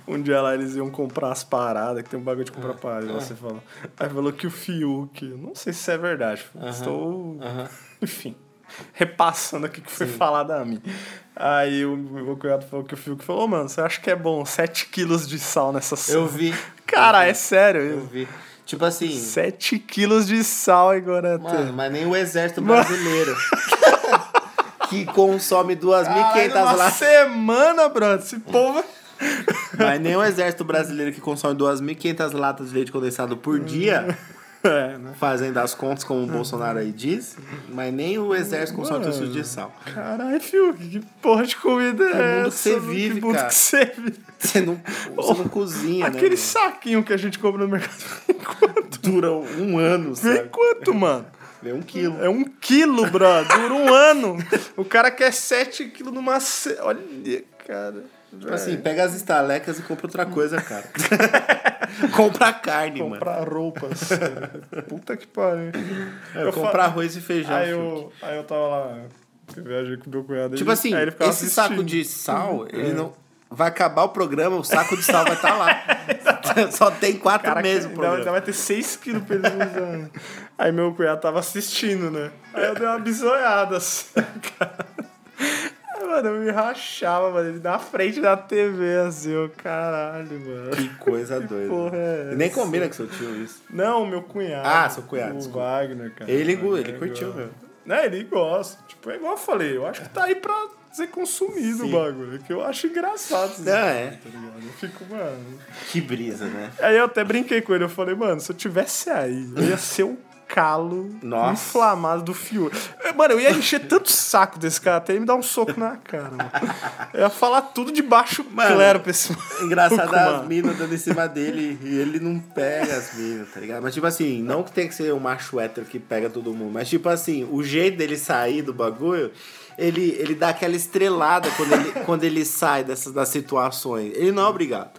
um dia lá eles iam comprar as paradas, que tem um bagulho de comprar paradas, você falou. Aí falou que o Fiuk, não sei se isso é verdade, estou, aham. *laughs* enfim, *laughs* repassando aqui o que foi falado a mim. Aí o meu cunhado falou que o Fiuk falou, mano, você acha que é bom 7 quilos de sal nessa Eu sal? vi. *laughs* Cara, é sério, Eu eu... vi. Tipo assim. 7 quilos de sal agora. Mano, *laughs* mas nem o exército brasileiro. que consome 2.500 Uma latas. semana, brother. Esse povo. Mas nem o exército brasileiro que consome 2.500 latas de leite condensado por dia, É, né? fazendo as contas, como o Bolsonaro aí diz, mas nem o exército consome isso de sal. Caralho, Fiuk, que porra de comida é, É o mundo que essa? você Que vive, mundo cara. que você vive. Você não, você não cozinha, Aquele né? saquinho que a gente compra no mercado. *laughs* Vem quanto? Dura um ano, Vem sabe? quanto, mano? É um quilo. É um quilo, bro. Dura um ano. O cara quer 7 quilos numa. Ce... Olha, cara. Tipo assim, pega as estalecas e compra outra coisa, cara. *laughs* compra carne, mano. Comprar roupas. Puta que pariu. É, comprar arroz e feijão. Aí eu, aí eu tava lá. Eu viajei com meu cunhado. Tipo ele- assim, esse saco assistindo. de sal, ele não. Vai acabar o programa, o saco de sal vai estar lá. *laughs* Só tem quatro Cara, meses o ainda, ainda programa. vai ter 6 quilos pra eles usarem. Aí meu cunhado tava assistindo, né? Aí eu dei uma bisoiada assim, *laughs* cara. Mano, eu me rachava, mano. Ele na frente da TV, assim, ô caralho, mano. Que coisa *laughs* doida. porra é E nem essa? combina com seu tio isso. Não, meu cunhado. Ah, seu cunhado, O desculpa. Wagner, cara. Ele, Wagner ele curtiu, gosta. meu. Né, ele gosta. Tipo, é igual eu falei, eu acho que tá aí pra ser consumido o bagulho. Que eu acho engraçado. Ah, é. tá ligado? Eu fico, mano. Que brisa, né? Aí eu até brinquei com ele, eu falei, mano, se eu tivesse aí, eu ia ser o calo Nossa. inflamado do fio. Mano, eu ia encher tanto saco desse cara até ele me dar um soco na cara, mano. Eu ia falar tudo de baixo Mano, claro pra esse Engraçado as minas dando em cima dele e ele não pega as minas, tá ligado? Mas tipo assim, não que tem que ser o macho hétero que pega todo mundo, mas tipo assim, o jeito dele sair do bagulho, ele, ele dá aquela estrelada quando ele, *laughs* quando ele sai dessas das situações. Ele não é obrigado.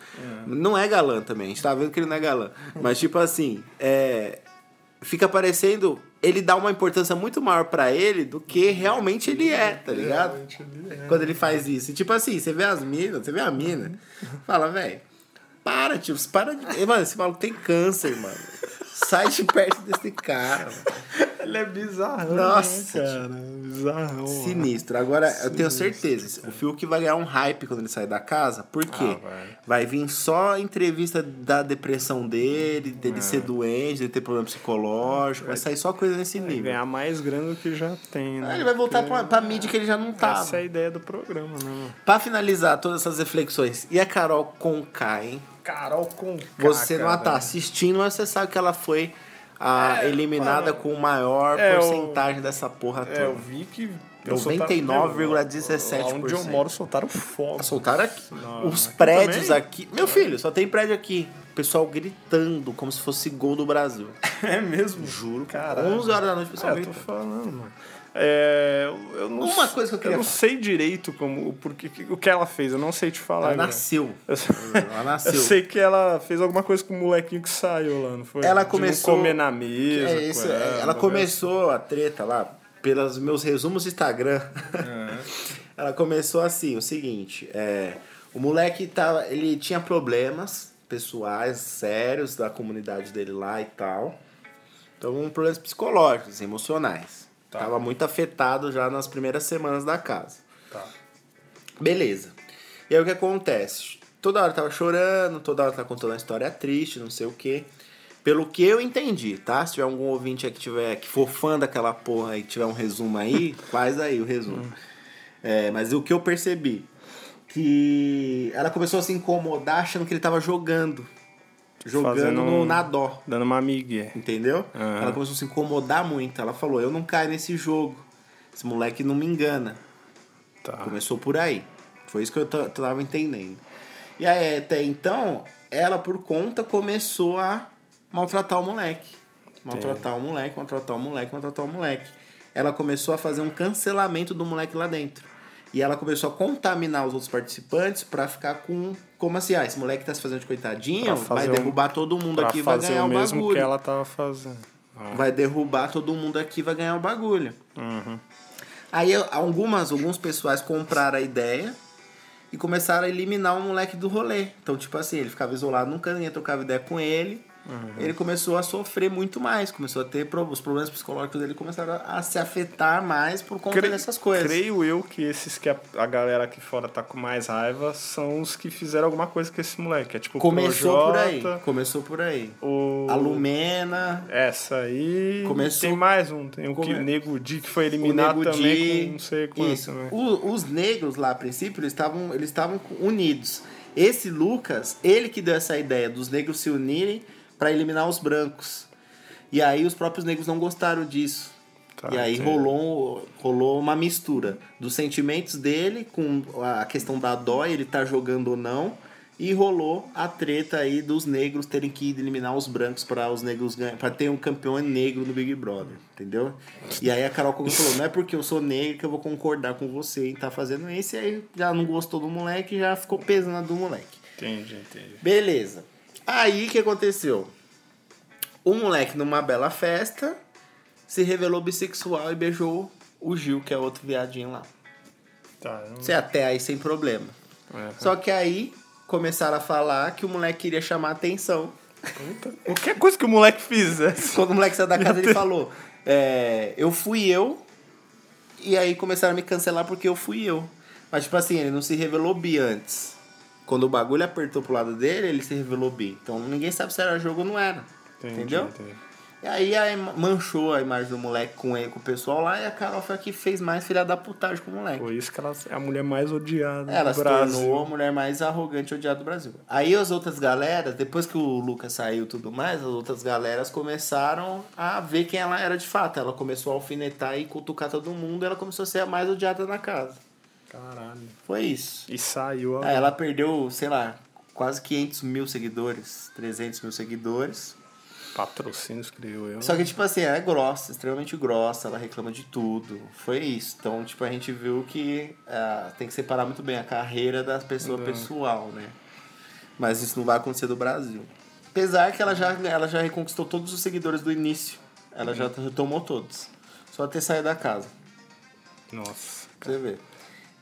Não é galã também, a gente tá vendo que ele não é galã. Mas tipo assim, é. Fica parecendo. Ele dá uma importância muito maior pra ele do que realmente ele é, tá ligado? Realmente ele é. quando ele faz isso. E, tipo assim, você vê as minas, você vê a mina, fala, velho, para, tio, para de. Mano, esse maluco tem câncer, mano. Sai de perto desse cara. Ele é bizarrão, Nossa, né, cara? Bizarrão. Sinistro. Agora, eu tenho certeza, o Fiuk vai ganhar um hype quando ele sair da casa, por quê? Ah, vai. vai. vir só entrevista da depressão dele, dele É. ser doente, dele ter problema psicológico, vai sair só coisa nesse Vai nível. ganhar mais grana do que já tem, né? Aí ele vai voltar pra, pra mídia que ele já não tava. Essa é a ideia do programa, né? Pra finalizar todas essas reflexões, e a Carol Conká, hein? Carol com Você não tá assistindo, mas você sabe que ela foi a eliminada mano. com maior É, eu- porcentagem dessa porra toda. É, eu vi que... 99,17%. Lá onde eu moro soltaram fogo. Soltaram aqui. Não, Os aqui prédios também? aqui. Meu filho, só tem prédio aqui. Pessoal gritando como se fosse gol do Brasil. *laughs* É mesmo? Juro. Caralho. 11 horas da noite, o pessoal É, eu tô falando, mano. É, eu- eu não Uma coisa que eu queria não falar. sei direito como, o porquê, o que ela fez, eu não sei te falar. Ela né? nasceu. *laughs* Eu, Ela nasceu. eu sei que ela fez alguma coisa com o molequinho que saiu lá, não foi? Ela começou- comer na mesa. É isso, com é, ela, ela começou a treta lá, pelos meus resumos do Instagram. É. *laughs* ela começou assim, o seguinte, é, o moleque tava, ele tinha problemas pessoais sérios da comunidade dele lá e tal. Então, problemas psicológicos, emocionais. Tá. Tava muito afetado já nas primeiras semanas da casa. Tá. Beleza. E aí o que acontece? Toda hora tava chorando, toda hora tava contando uma história triste, não sei o quê. Pelo que eu entendi, tá? Se tiver algum ouvinte aí que, tiver, que for fã daquela porra e tiver um resumo aí, *laughs* faz aí o resumo. É, mas o que eu percebi, que ela começou a se incomodar achando que ele tava jogando. Jogando Fazendo no, um- na dó. Dando uma migué. Entendeu? Aham. Ela começou a se incomodar muito. Ela falou: Eu não caio nesse jogo. Esse moleque não me engana. Tá. Começou por aí. Foi isso que eu ta- tava entendendo. E aí, até então, ela por conta começou a maltratar o moleque. Maltratar o moleque, maltratar o moleque, maltratar o moleque. Ela começou a fazer um cancelamento do moleque lá dentro. E ela começou a contaminar os outros participantes pra ficar com. Como assim? Ah, esse moleque tá se fazendo de coitadinho, Pra vai fazer um- derrubar todo mundo aqui e vai ganhar o o mesmo bagulho. que ela tava fazendo. Ah. Vai derrubar todo mundo aqui e vai ganhar o bagulho. Uhum. Aí algumas, alguns pessoais compraram a ideia e começaram a eliminar o moleque do rolê. Então, tipo assim, ele ficava isolado, nunca ninguém trocava ideia com ele. Ele começou a sofrer muito mais, começou a ter os problemas psicológicos dele começaram a se afetar mais por conta Cre- dessas coisas. Creio eu que esses que a, a galera aqui fora tá com mais raiva são os que fizeram alguma coisa com esse moleque. É tipo Começou por aí, Projota, começou por aí. O... A Lumena, Essa aí. Começou- Tem mais um. Tem o que Nego Di que foi eliminado também Di, com não sei quanto. isso. Né? O- os negros lá, a princípio, eles estavam eles estavam unidos. Esse Lucas, ele que deu essa ideia dos negros se unirem para eliminar os brancos. E aí os próprios negros não gostaram disso. Tá, e aí entendi. rolou, rolou uma mistura dos sentimentos dele com a questão da dó, ele tá jogando ou não. E rolou a treta aí dos negros terem que eliminar os brancos para os negros ganhar, para ter um campeão negro no Big Brother, entendeu? E aí a Carol Conká falou: "Não é porque eu sou negro que eu vou concordar com você em estar fazendo isso". E aí já não gostou do moleque, já ficou pesando do moleque. Entendi, entendi. Beleza. Aí o que aconteceu? O moleque, numa bela festa, se revelou bissexual e beijou o Gil, que é outro viadinho lá. Tá. eu- Você até aí sem problema. é. Só que aí começaram a falar que o moleque queria chamar atenção. Puta, Qualquer coisa que o moleque fizesse. *laughs* Quando o moleque saiu da casa, ele falou: é, Eu fui eu. E aí começaram a me cancelar porque eu fui eu. Mas, tipo assim, ele não se revelou bi antes. Quando o bagulho apertou pro lado dele, ele se revelou bi. Então ninguém sabe se era jogo ou não era. Entendi, entendeu? entendi. E aí, aí manchou a imagem do moleque com ele, com o pessoal lá, e a Carol foi a que fez mais filha da putagem com o moleque. Por isso que ela é a mulher mais odiada Ela do se Brasil. tornou a mulher mais arrogante e odiada do Brasil. Aí as outras galeras, depois que o Lucas saiu e tudo mais, as outras galeras começaram a ver quem ela era de fato. Ela começou a alfinetar e cutucar todo mundo, e ela começou a ser a mais odiada na casa. Caralho. Foi isso. E saiu a... Aí ela perdeu, sei lá, quase 500 mil seguidores, 300 mil seguidores. Patrocínios, creio eu. Só que, tipo assim, ela é grossa, extremamente grossa, ela reclama de tudo. Foi isso. Então, tipo, a gente viu que ah, tem que separar muito bem a carreira da pessoa Uhum. pessoal, né? Mas isso não vai acontecer do Brasil. Apesar que ela já, ela já reconquistou todos os seguidores do início. Ela já retomou todos. Só ter saído da casa, Nossa. pra você ver.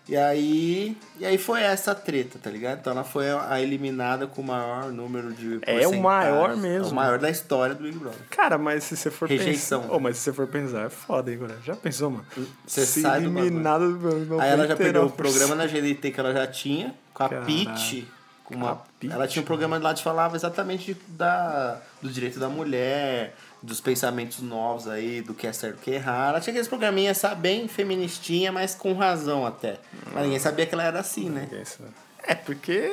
E aí, e aí foi essa treta, tá ligado? Então ela foi a eliminada com o maior número de É o maior mesmo. É o maior da história do Big Brother. Cara, mas se você for Rejeição. pensar... Oh, mas se você for pensar, é foda, hein, cara? Já pensou, mano? Você Se bagulho. eliminada do Aí ela já perdeu o 99%. programa na GNT que ela já tinha, com a. Pitty. Com uma, A Pitty, ela tinha um programa lá que falava exatamente de- da, do direito da mulher, dos pensamentos novos aí, do que é certo e o que é errado. Ela tinha aqueles programinhas, sabe, bem feministinha, mas com razão até. Mas ninguém sabia que ela era assim, né? Ninguém sabe. É, porque...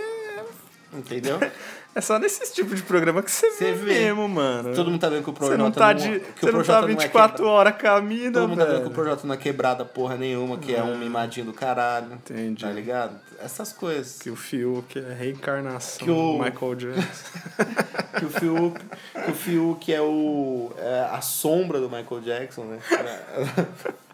Entendeu? *laughs* É só nesse tipo de programa que você Você vê, vê. mesmo, mano. Todo mundo tá vendo que o Projota não tá, de, que o você não tá Projota não é 24 quebra- horas mina, Todo mundo tá vendo que o. Projota não é quebrada porra nenhuma, que é um mimadinho do caralho. Entendi. Tá ligado? Essas coisas. Que o Fiuk é a reencarnação Que o- do Michael Jackson. *laughs* que o Fiuk, que o Fiuk é o é a sombra do Michael Jackson, né? *laughs*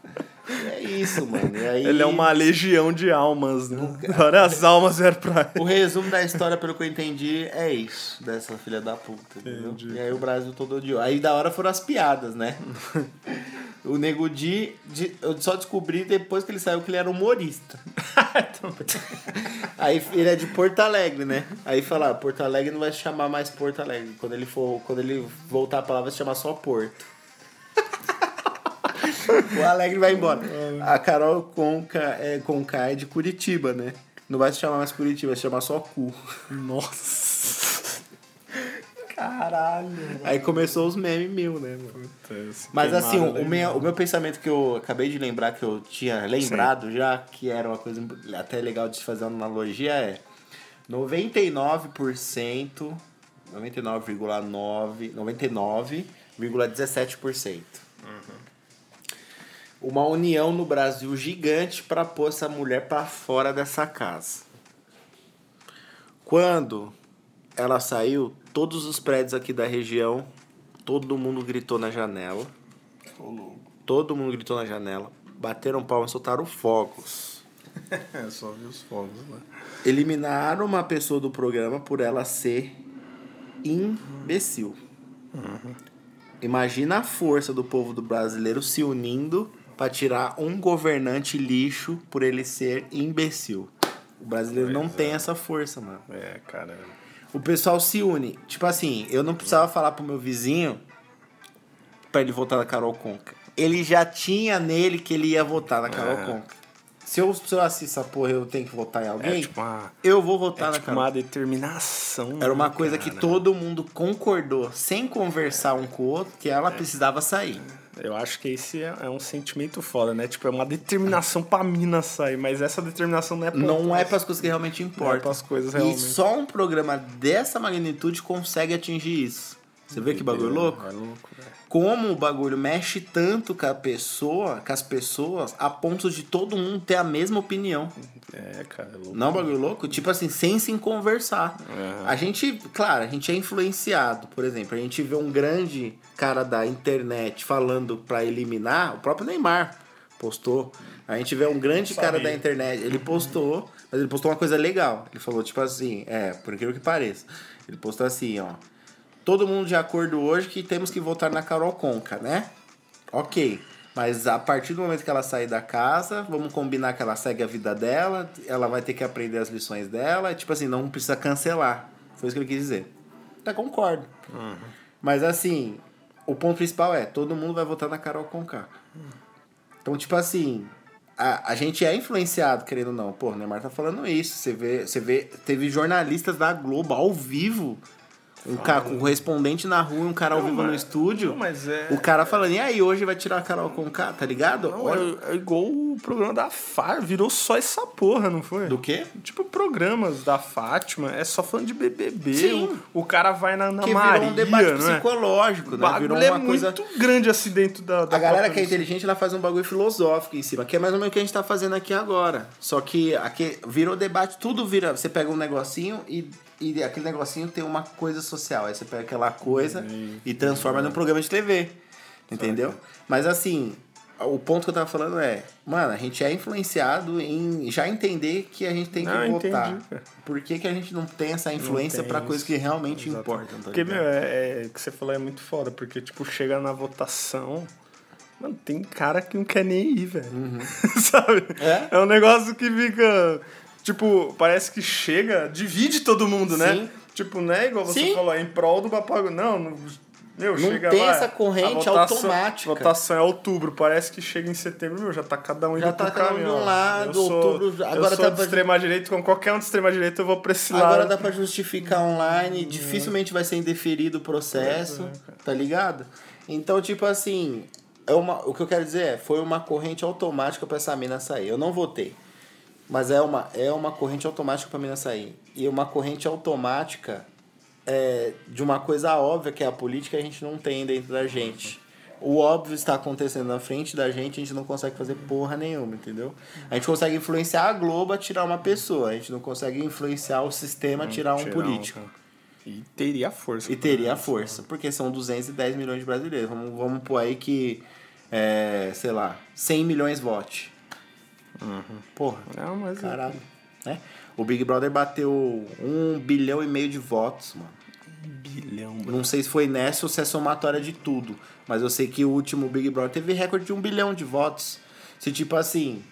É isso, mano. E aí, Ele é uma legião de almas, né? As almas vieram pra O resumo da história, pelo que eu entendi, é isso. Dessa filha da puta, entendeu? Entendi. E aí o Brasil todo odiou. Aí da hora foram as piadas, né? *laughs* O Nego Di, eu só descobri depois que ele saiu que ele era humorista. *laughs* Aí ele é de Porto Alegre, né? Aí fala, ah, Porto Alegre não vai se chamar mais Porto Alegre. Quando ele for, quando ele voltar a palavra, vai se chamar só Porto. *laughs* *laughs* o Alegre vai embora. A Carol Conca é, Conca é de Curitiba, né? Não vai se chamar mais Curitiba, vai se chamar só Cu. Nossa. Caralho. Aí começou os memes mil, né, mano? Puta, Mas assim, o legal. meu, o meu pensamento que eu acabei de lembrar, que eu tinha lembrado já, que era uma coisa até legal de se fazer uma analogia, é 99%, 99,9%, 99,17%. Uma união no Brasil gigante para pôr essa mulher para fora dessa casa. Quando ela saiu, todos os prédios aqui da região, todo mundo gritou na janela. Todo mundo gritou na janela. Bateram palmas e soltaram fogos. *laughs* É, só vi os fogos lá. Eliminaram uma pessoa do programa por ela ser imbecil. Imagina a força do povo do brasileiro se unindo para tirar um governante lixo por ele ser imbecil. O brasileiro não tem essa força, mano. É, cara. O pessoal se une. Tipo assim, eu não precisava falar pro meu vizinho pra ele votar na Carol Conca. Ele já tinha nele que ele ia votar na Carol É. Conca. Se eu, se eu assisto essa porra eu tenho que votar em É alguém, tipo uma, eu vou votar é na tipo Carol uma determinação. Era uma né, coisa que todo mundo concordou, sem conversar um com o outro, que É. ela precisava sair. Eu acho que esse é, é um sentimento foda, né? Tipo, é uma determinação pra mina sair, mas essa determinação não é pra Não é para as coisas que realmente importam. pras coisas E realmente. só um programa dessa magnitude consegue atingir isso. Você vê que bagulho louco? É louco, velho. Como o bagulho mexe tanto com a pessoa, com as pessoas, a ponto de todo mundo ter a mesma opinião. É, cara, é louco. Não é um bagulho louco? Tipo assim, sem se conversar. Aham. A gente, claro, a gente é influenciado. Por exemplo, a gente vê um grande cara da internet falando pra eliminar, o próprio Neymar postou. A gente vê um grande cara da internet, ele postou, mas ele postou uma coisa legal. Ele falou, tipo assim, é, por incrível que pareça. Ele postou assim, ó. Todo mundo de acordo hoje que temos que votar na Carol Conca, né? Ok. Mas a partir do momento que ela sair da casa, vamos combinar que ela segue a vida dela, ela vai ter que aprender as lições dela, e, tipo assim, não precisa cancelar. Foi isso que ele quis dizer. Até concordo. Mas assim, o ponto principal é, todo mundo vai votar na Carol Conká. Então, tipo assim, a, a gente é influenciado, querendo ou não. Pô, o Neymar tá falando isso. Você vê, você vê, teve jornalistas da Globo ao vivo. Um cara com correspondente na rua, um cara ao Não, vivo no estúdio. não, mas é- O cara falando, e aí, hoje vai tirar a Carol Conká, tá ligado? Não, Olha- é, é igual o programa da FAR, virou só essa porra, não foi? Do quê? Tipo, programas da Fátima, é só falando de BBB. Sim. O, o cara vai na, na Que Maria, virou um debate é? psicológico, né? Virou é uma coisa... muito grande assim dentro da, da A galera que é inteligente, ela faz um bagulho filosófico em cima, que é mais ou menos o que a gente tá fazendo aqui agora. Só que aqui virou debate, tudo vira. Você pega um negocinho e, e aquele negocinho tem uma coisa social. Aí você pega aquela coisa e transforma num programa de TV. Entendeu? Mas assim, o ponto que eu tava falando é, mano, a gente é influenciado em já entender que a gente tem que Não, votar. entendi. Por que, que a gente não tem essa influência isso. coisas que realmente Exatamente. importam? Tá Porque, meu, é, é- o que você falou é muito foda, porque, tipo, chega na votação. Mano, tem cara que não quer nem ir, velho. *laughs* Sabe? É? É um negócio que fica. Tipo, parece que chega, divide todo mundo, né? Sim. Tipo, não é igual você Sim. falou, é em prol do papago. Não, não. Meu, Não chega tem lá, essa corrente a votação- automática. Votação é outubro, parece que chega em setembro, meu, já tá cada um Já indo tá pro cada um de caminho. um lado, eu sou, outubro- eu agora sou tá de pra- extrema direita, com qualquer um de extrema direita eu vou pra esse Agora lado. dá pra justificar online, dificilmente vai ser indeferido o processo, tá ligado? Então, tipo assim, é uma, o que eu quero dizer é, foi uma corrente automática pra essa mina sair. Eu não votei. Mas é uma, é uma corrente automática pra mina sair. E uma corrente automática é, de uma coisa óbvia que é a política a gente não tem dentro da gente. O óbvio está acontecendo na frente da gente, a gente não consegue fazer porra nenhuma, entendeu? A gente consegue influenciar a Globo a tirar uma pessoa, a gente não consegue influenciar o sistema a tirar um político. E teria força. E teria força, porque são 210 milhões de brasileiros. Vamos, vamos pôr aí que, é, sei lá, 100 milhões vote. Porra, Não, mas. caralho. Né? O Big Brother bateu um bilhão e meio de votos, mano. Bilhão, mano. Não sei se foi nessa ou se é somatória de tudo. Mas eu sei que o último Big Brother teve recorde de um bilhão de votos. Se tipo assim.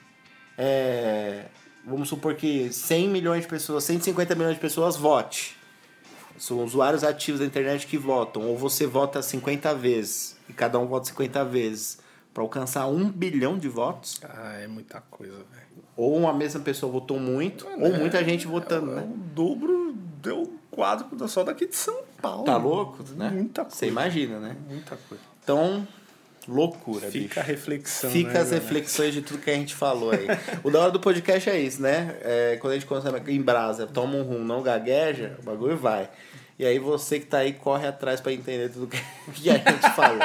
é, vamos supor que 100 milhões de pessoas, 150 milhões de pessoas vote. São usuários ativos da internet que votam. Ou você vota 50 vezes. E cada um vota 50 vezes. Para alcançar um bilhão de votos. Ah, é muita coisa, velho. Ou uma mesma pessoa votou muito. ou muita gente votando, É né? o dobro deu quadro só daqui de São Paulo. Tá louco, né? Muita coisa. Você imagina, né? Muita coisa. Então, loucura, bicho. Fica a reflexão. Fica né, as galera? reflexões de tudo que a gente falou aí. o da hora do podcast é isso, né? É, quando a gente consegue em brasa, toma um rum, não gagueja, o bagulho vai. E aí você que tá aí corre atrás pra entender tudo *laughs* que a gente falou.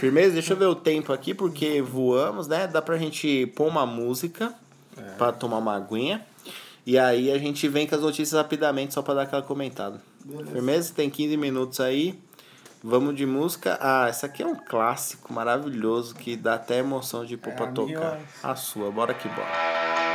Firmeza? Deixa eu ver o tempo aqui, porque voamos, né? Dá pra gente pôr uma música pra tomar uma aguinha. E aí a gente vem com as notícias rapidamente só pra dar aquela comentada. Firmeza? Tem 15 minutos aí. Vamos de música. Ah, essa aqui é um clássico maravilhoso que dá até emoção de pôr É pra a tocar. minha- A sua, bora que bora.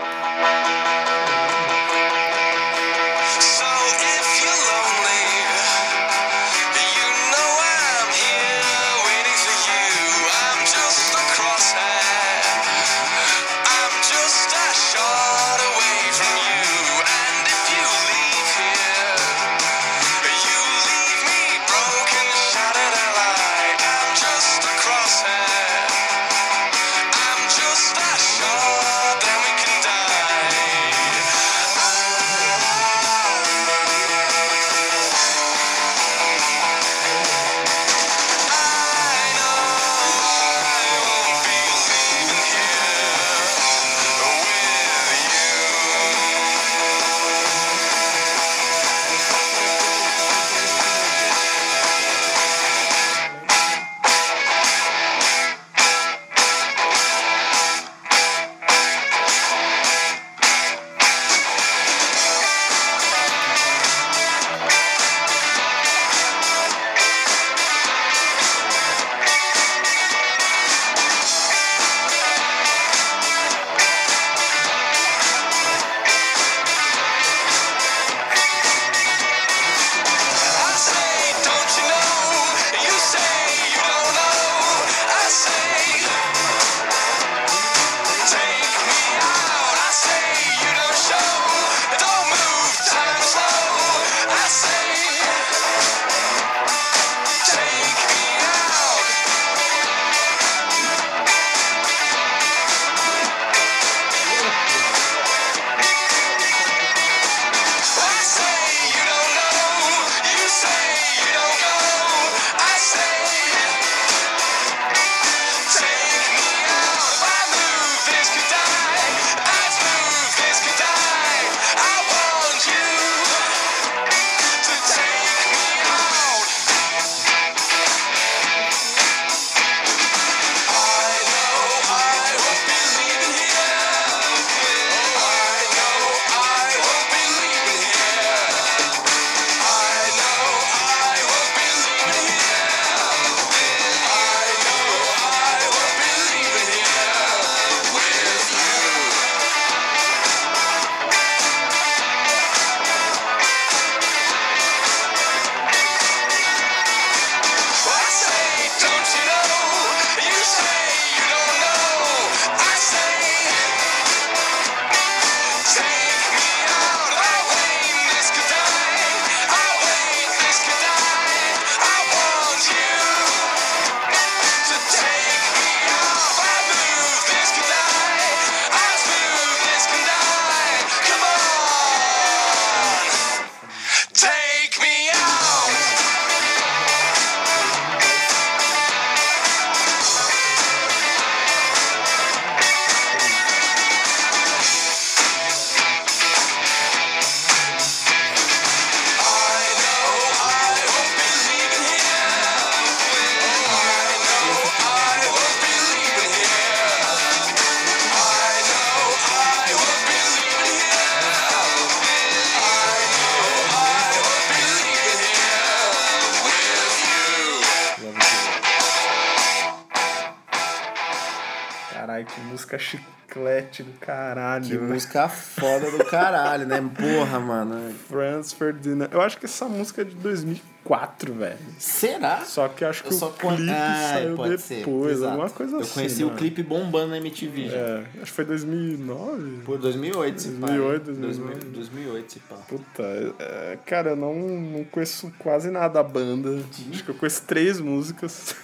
Música chiclete do caralho. Que né? música foda do caralho, né? Porra, mano. Franz Ferdinand. Eu acho que essa música é de 2004, velho. Será? Só que eu acho que Eu o só clipe con- Ah, saiu depois, ser, alguma coisa Eu assim. conheci o clipe bombando na MTV já. É, acho que foi 2009. Por 2008, se pá. 2008, 2000, 2009. 2008, se pá. Puta, é, cara, eu não, não conheço quase nada da banda. Acho que eu conheço três músicas.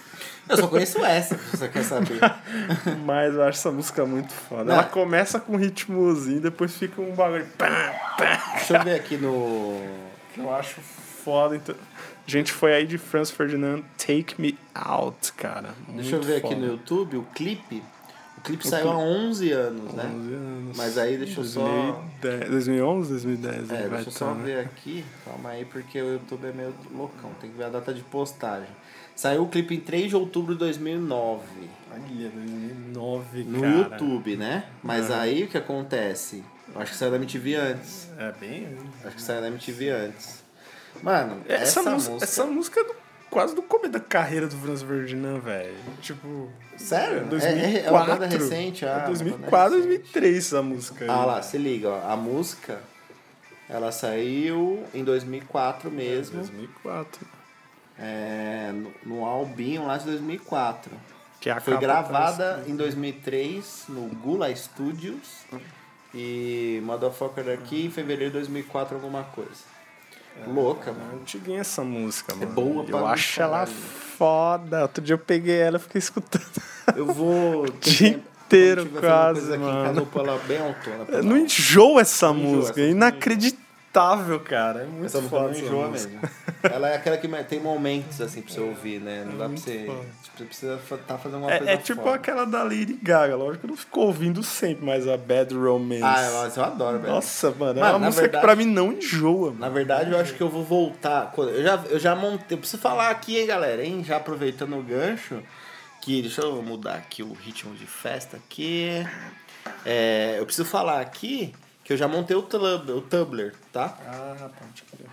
Eu só conheço essa, se você quer saber. *laughs* Mas eu acho essa música muito foda. Não. Ela começa com um ritmozinho, depois fica um bagulho. Deixa eu ver aqui no. que eu acho foda. Então... Gente foi aí de Franz Ferdinand Take Me Out, cara. Deixa eu Muito ver aqui foda. no YouTube o clipe. O clipe saiu há 11 anos, né? 11 anos. Mas aí deixa eu só... 2010, 2011, 2010. É, vai deixa eu só ver aqui. Calma aí, porque o YouTube é meio loucão. Tem que ver a data de postagem. Saiu o clipe em 3 de outubro de 2009. Olha, 2009, No cara. YouTube, né? Mas aí o que acontece? Eu acho que saiu da MTV antes. É bem... Acho que saiu da MTV antes. Mano, Essa, essa, música, essa música é do, quase do começo da carreira do Franz Ferdinand, velho. Tipo... Sério? 2004. É, é uma banda recente, ah, É uma 2004, banda recente. 2003 essa música. aí. Ah lá, se liga, ó. A música, ela saiu em 2004 mesmo. 2004. É, no, no albinho lá de 2004. Que é Foi gravada em 2003 no Gula Studios. E Motherfucker daqui em fevereiro de 2004 alguma coisa. Louca, É mano. antiguinha essa música, mano. boa pra Eu acho ela foda. Outro dia eu peguei ela e fiquei escutando. Eu vou... *laughs* Dia inteiro quase, aqui mano. Ela bem autona. pra Não lá. enjoa essa Não música. essa É não inacreditável, cara. É muito Essa música foda não enjoa mesmo. Ela é aquela que tem momentos assim pra você ouvir, né? Não dá pra você. Tipo, você precisa estar fazendo uma coisa É, é tipo foda. aquela da Lady Gaga. Lógico que eu não fico ouvindo sempre, mas a Bad Romance. Ah, mas eu adoro, velho. Nossa, mano, é Mano, uma na música verdade- que pra mim não enjoa, mano. Na verdade, eu acho que eu vou voltar. Eu já, eu já montei. Eu preciso falar aqui, hein, galera, hein? Já aproveitando o gancho. Que deixa eu mudar aqui o ritmo de festa aqui. É, eu preciso falar aqui que eu já montei o Tumblr, o Tumblr tá? Ah, pode crer.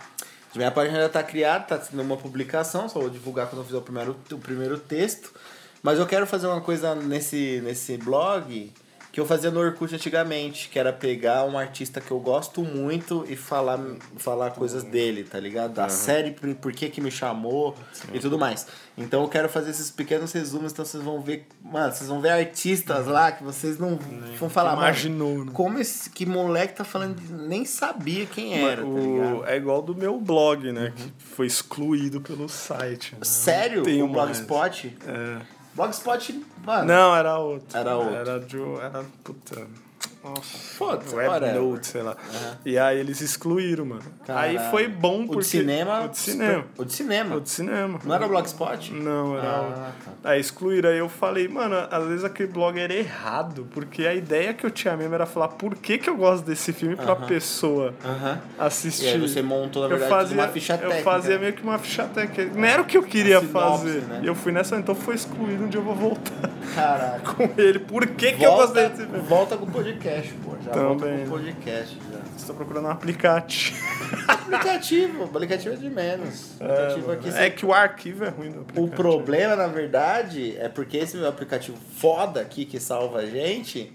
Minha página já tá criada, tá sendo uma publicação, só vou divulgar quando eu fizer o primeiro, o primeiro texto. Mas eu quero fazer uma coisa nesse, nesse blog que eu fazia no Orkut antigamente, que era pegar um artista que eu gosto muito e falar, falar coisas dele, tá ligado? Da série, por, por que que me chamou e tudo mais. Então eu quero fazer esses pequenos resumos, então vocês vão ver, mano, vocês vão ver artistas lá que vocês não vão falar, Imaginou, né? como esse que moleque tá falando, nem sabia quem era, tá é igual do meu blog, né? Que foi excluído pelo site. né? Sério? Tenho o Blogspot? mais. É. Blogspot, mano. Não, era outro. Era outro. Era de. Era. Puta. Foda-se, Web. Note, sei lá. E aí eles excluíram, mano. Caralho. Aí foi bom porque. O de cinema. O de cinema. O de cinema. O de cinema. Não era o Blogspot? Não, era Ah, outro. Aí excluíram. Aí eu falei, mano, às vezes aquele blog era errado. Porque a ideia que eu tinha mesmo era falar por que, que eu gosto desse filme pra pessoa Aham. assistir. E aí você montou, na eu verdade, fazia, tudo uma ficha técnica. Eu fazia meio que uma ficha técnica. Não era o que eu queria sinopse, fazer. né? E eu fui nessa, então foi excluído. Um dia eu vou voltar Caraca. *laughs* com ele. Por que, que eu Volta, gostei desse filme? volta com o podcast, pô. Já volta Também. com o podcast já. Estou procurando um aplicativo. *laughs* aplicativo. O aplicativo é de menos. O aplicativo aqui É que o arquivo é ruim do O aplicativo. problema, na verdade, é porque esse meu aplicativo foda aqui que salva a gente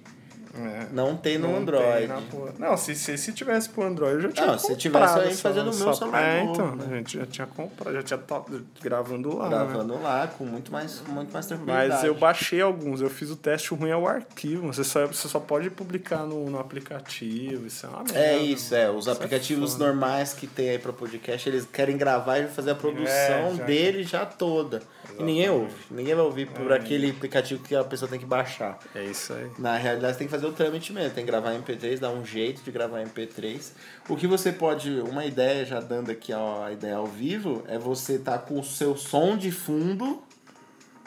É. não tem no Não Android. tem. Não, se, se, se tivesse pro Android, eu já tinha Não, se comprado tivesse aí fazendo o meu celular É, novo, então, né? a gente já tinha comprado, já tinha to- gravando lá. né? Gravando lá com muito mais, com muito mais tranquilidade. Mas eu baixei alguns, eu fiz o teste o ruim é o arquivo. Você só, você só pode publicar no, no aplicativo. Isso é uma merda. É isso, é. Os Isso é aplicativos foda. normais que tem aí pra podcast, eles querem gravar e fazer a produção É, já- dele já toda. E ninguém ouve. Ninguém vai ouvir por É. aquele aplicativo que a pessoa tem que baixar. É isso aí. Na realidade, você tem que fazer o trâmite mesmo. Tem que gravar MP3, dar um jeito de gravar MP3. O que você pode. Uma ideia, já dando aqui ó, a ideia ao vivo, é você tá com o seu som de fundo,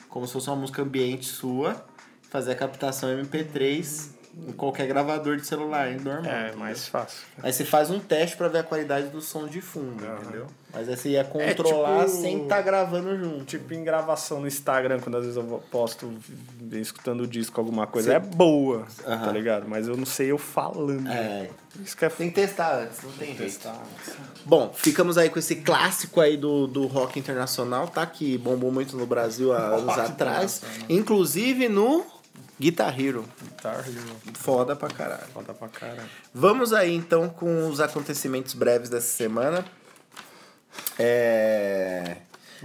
como se fosse uma música ambiente sua, fazer a captação MP3 em qualquer gravador de celular normal. É, entendeu? mais fácil. Aí você faz um teste pra ver a qualidade do som de fundo, entendeu? Mas aí você ia controlar tipo- sem estar gravando junto. Tipo em gravação no Instagram, quando às vezes eu posto escutando o disco, alguma coisa, Sim. é boa, tá Aham. ligado? Mas eu não sei eu falando. É, Isso que é tem que testar antes, não tem jeito. testar. Bom, ficamos aí com esse clássico aí do, do rock internacional, tá? Que bombou muito no Brasil há *laughs* anos Rock atrás. Inclusive no Guitar Hero. Guitar Hero. Foda pra caralho. Foda pra caralho. Vamos aí então com os acontecimentos breves dessa semana. É...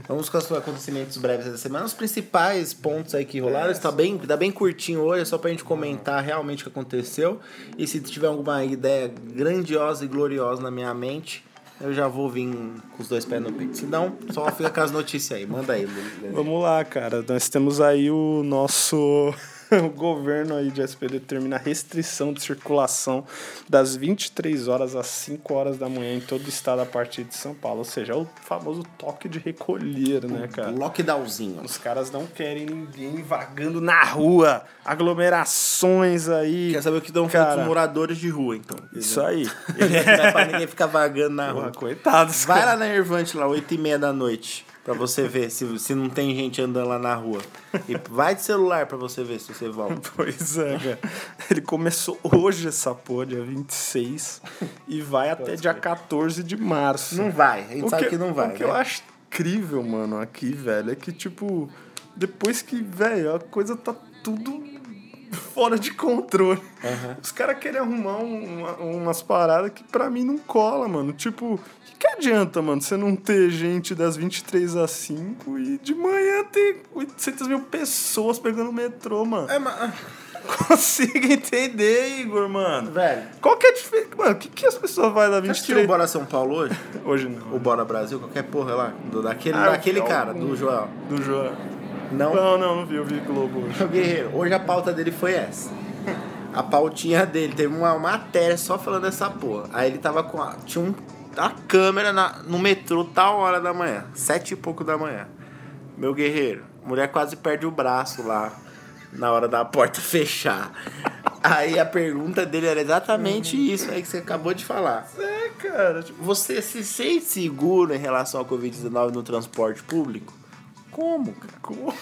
Vamos com os acontecimentos breves dessa semana. Os principais pontos aí que rolaram. Está bem, tá bem curtinho hoje, é só pra gente comentar realmente o que aconteceu. E se tiver alguma ideia grandiosa e gloriosa na minha mente, eu já vou vir com os dois pés no peito. Se não, só fica com as notícias aí. Manda aí. Vamos lá, cara. Nós temos aí o nosso *laughs* o governo aí de SP determina a restrição de circulação das 23 horas às 5 horas da manhã em todo o estado a partir de São Paulo. Ou seja, é o famoso toque de recolher, né, cara? Lockdownzinho. Os caras não querem ninguém vagando na rua. Aglomerações aí. Quer saber o que dão Cara. dos moradores de rua, então. Isso aí. Não é pra ninguém ficar vagando na rua. coitados. Vai cara. lá na Ervante, lá, 8 e meia da noite, pra você ver se, se não tem gente andando lá na rua. E vai de celular pra você ver se você volta. *laughs* Pois é, cara. Ele começou hoje essa porra, dia 26, e vai até dia 14 de março. Não vai, a gente sabe que não vai. O que né? eu acho incrível, mano, aqui, velho, é que, tipo, depois que, velho, a coisa tá tudo fora de controle. Os caras querem arrumar um- uma- umas paradas que pra mim não cola, mano. Tipo, o que, que adianta, mano, você não ter gente das 23 às 5 e de manhã ter 800 mil pessoas pegando o metrô, mano? É, mas... consigo entender, Igor, mano. Velho, Qual que é a diferença? Mano, o que, que as pessoas vão da você assistiu 23? o Bora São Paulo hoje? Hoje não. O Bora Brasil, qualquer porra lá? Do, daquele Ah, daquele é cara, do Joel. Do João. Não? Não, não, não vi, eu vi Globo hoje. Meu guerreiro, hoje a pauta dele foi essa. A pautinha dele, teve uma matéria só falando dessa porra. Aí ele tava com a. Tinha um, a câmera na- no metrô tal hora da manhã. Sete e pouco da manhã. Meu guerreiro, mulher quase perde o braço lá na hora da porta *laughs* fechar. Aí a pergunta dele era exatamente isso aí que você acabou de falar. É, cara, tipo, Você se sente seguro em relação ao Covid-19 no transporte público? Como, cara? como,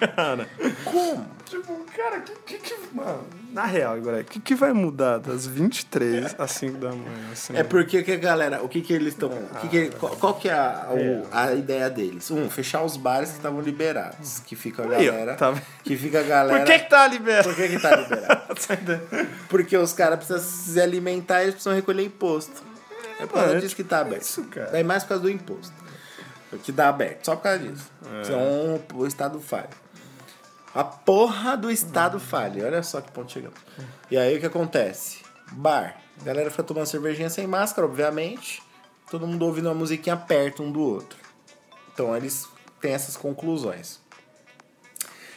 cara? Como? Tipo, cara, que, que, que Mano, na real, Igor, o que, que vai mudar das 23 às 5 da manhã? Assim, É porque que a galera, o que que eles estão, o que que, qual, qual que é a, o- a ideia deles? Um, fechar os bares que estavam liberados, que fica a galera, tá que fica a galera. Por que que tá liberado? Por que que tá liberado? *laughs* Porque os caras precisam se alimentar e eles precisam recolher imposto. É por causa é disso que tá aberto. isso, cara. Daí mais por causa do imposto. Que dá aberto, só por causa disso. É. Senão o Estado falha. A porra do Estado falha. Olha só que ponto chegamos. E aí o que acontece? Bar. A galera fica tomando cervejinha sem máscara, obviamente. Todo mundo ouvindo uma musiquinha perto um do outro. Então eles têm essas conclusões.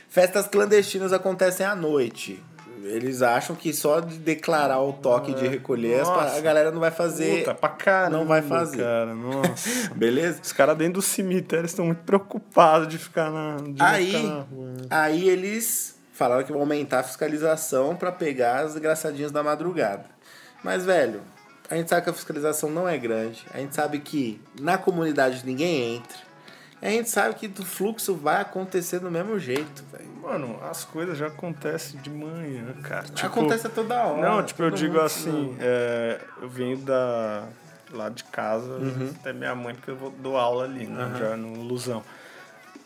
Festas clandestinas acontecem à noite. Eles acham que só de declarar o toque de recolher Nossa. a galera não vai fazer. Puta, pra caramba, não vai fazer. Cara, nossa. *laughs* Beleza? Os caras dentro do cemitério estão muito preocupados de ficar na, de Aí, ficar na rua. né? aí eles falaram que vão aumentar a fiscalização pra pegar as engraçadinhas da madrugada. Mas, velho, a gente sabe que a fiscalização não é grande. A gente sabe que na comunidade ninguém entra. A gente sabe que o fluxo vai acontecer do mesmo jeito, velho. Mano, as coisas já acontecem de manhã, cara. Tipo, Acontece a toda hora. Não, tipo, eu digo mundo- assim, é, eu venho da lá de casa Uhum. até minha mãe, porque eu vou dou aula ali, né, já no Lusão.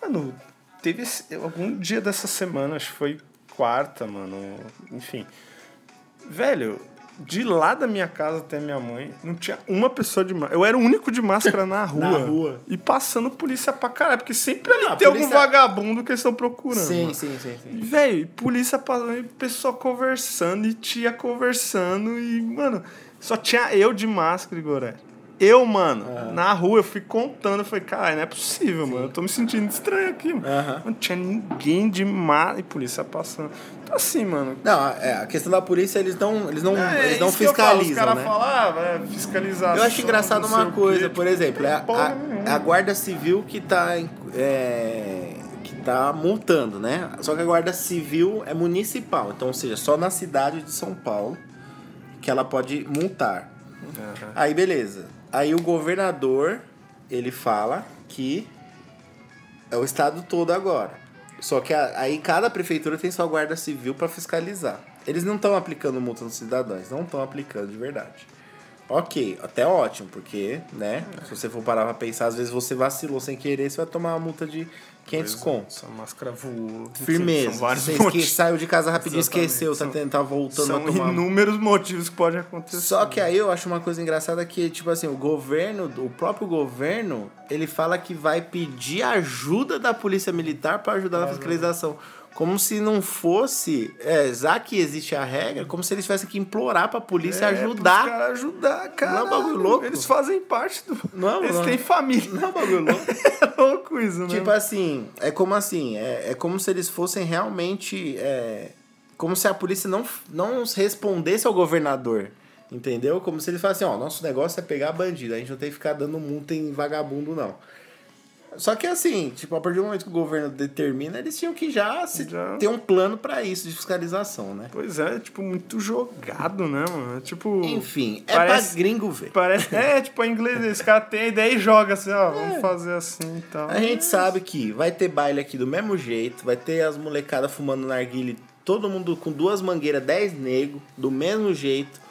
Mano, teve esse- algum dia dessa semana, acho que foi quarta, mano, enfim. Velho, de lá da minha casa até minha mãe, não tinha uma pessoa de máscara. Eu era o único de máscara na *laughs* rua. rua. E passando polícia pra caralho, porque sempre ali tem algum polícia- vagabundo que eles estão procurando. Sim, mano. sim, sim, sim. Velho, polícia passando, e pessoal conversando, e tia conversando, e, mano, só tinha eu de máscara, Igoré. Eu, mano, na rua, eu fui contando, eu falei, cara, não é possível, mano, eu tô me sentindo estranho aqui, mano. Aham. Não tinha ninguém de máscara, e polícia passando. Então, assim, mano... Não, é, a questão da polícia, eles não, eles não, é eles não eu falo, fiscalizam, Os caras né? falam, ah, vai fiscalizar. Eu acho engraçado uma coisa, por exemplo, é a, a- é a Guarda Civil que tá, é, que tá multando, né? Só que a Guarda Civil é municipal, então, ou seja, só na cidade de São Paulo que ela pode multar. Aí, beleza. Aí o governador, ele fala que é o estado todo agora. Só que a- aí cada prefeitura tem sua guarda civil para fiscalizar. Eles não estão aplicando multa nos cidadãos, não estão aplicando de verdade. Ok, até ótimo, porque, né? Se você for parar pra pensar, às vezes você vacilou sem querer, você vai tomar uma multa de 500 contos. Essa máscara voou. Firmeza. São vários Você esque- motivos. saiu de casa rapidinho, Exatamente. esqueceu, tá, São- tá voltando São a tomar inúmeros motivos que podem acontecer. só que aí eu acho uma coisa engraçada que, tipo assim, o governo, o próprio governo, ele fala que vai pedir ajuda da polícia militar para ajudar na fiscalização. Como se não fosse, é, já que existe a regra, como se eles tivessem que implorar pra polícia É, ajudar. pros caras ajudar, cara. Não é um bagulho louco? Eles fazem parte do. Não, eles não. têm família. Não é um bagulho louco? *laughs* É louco isso, né? Tipo assim, é como assim, é, é como se eles fossem realmente é, como se a polícia não, não respondesse ao governador. Entendeu? Como se ele falasse assim, ó, nosso negócio é pegar bandido, a gente não tem que ficar dando multa em vagabundo, não. Só que assim, tipo, a partir do momento que o governo determina, eles tinham que já, se- Já. ter um plano pra isso, de fiscalização, né? Pois é, tipo, muito jogado, né, mano? Tipo. Enfim, é parece, pra gringo ver. Parece. É, tipo, em inglês, esse cara tem a ideia e joga assim, ó, vamos fazer assim e tal. É. A gente sabe que vai ter baile aqui do mesmo jeito, vai ter as molecadas fumando narguile, todo mundo com duas mangueiras, 10 nego, do mesmo jeito.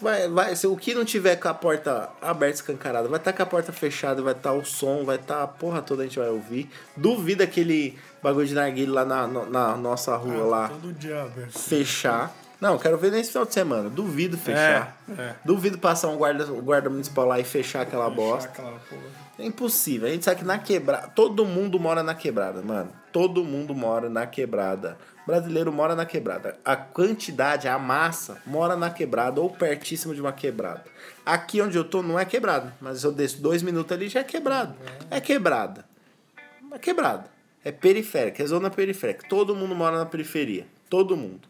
Vai, vai, se o que não tiver com a porta aberta, escancarada, vai estar com a porta fechada, vai estar o som, vai estar a porra toda, a gente vai ouvir. Duvida aquele bagulho de narguile lá na, na nossa rua lá Todo dia, velho. fechar. Não, quero ver nesse final de semana. Duvido fechar. É, é. Duvido passar um guarda, um guarda municipal lá e fechar aquela bosta. Aquela. É impossível. A gente sabe que na quebrada. Todo mundo mora na quebrada, mano. Todo mundo mora na quebrada. Brasileiro mora na quebrada. A quantidade, a massa, mora na quebrada ou pertíssimo de uma quebrada. Aqui onde eu tô não é quebrada, mas eu desço dois minutos ali já é quebrado. É quebrada. É quebrada. É periférica, é zona periférica. Todo mundo mora na periferia. Todo mundo.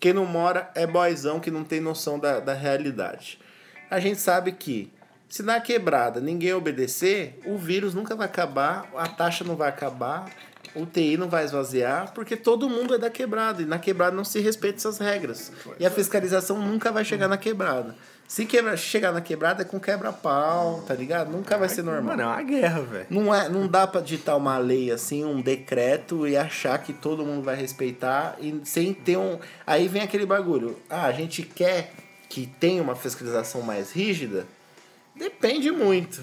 Quem não mora é boizão que não tem noção da, da realidade. A gente sabe que se na quebrada ninguém obedecer, o vírus nunca vai acabar, a taxa não vai acabar, o TI não vai esvaziar, porque todo mundo é da quebrada. E na quebrada não se respeita essas regras. E a fiscalização nunca vai chegar na quebrada. Se quebra, chegar na quebrada é com quebra-pau, tá ligado? Nunca vai ser normal. Mano, é uma guerra, velho. Não, é, não dá pra ditar uma lei assim, um decreto e achar que todo mundo vai respeitar e sem ter um. Aí vem aquele bagulho. Ah, a gente quer que tenha uma fiscalização mais rígida? Depende muito.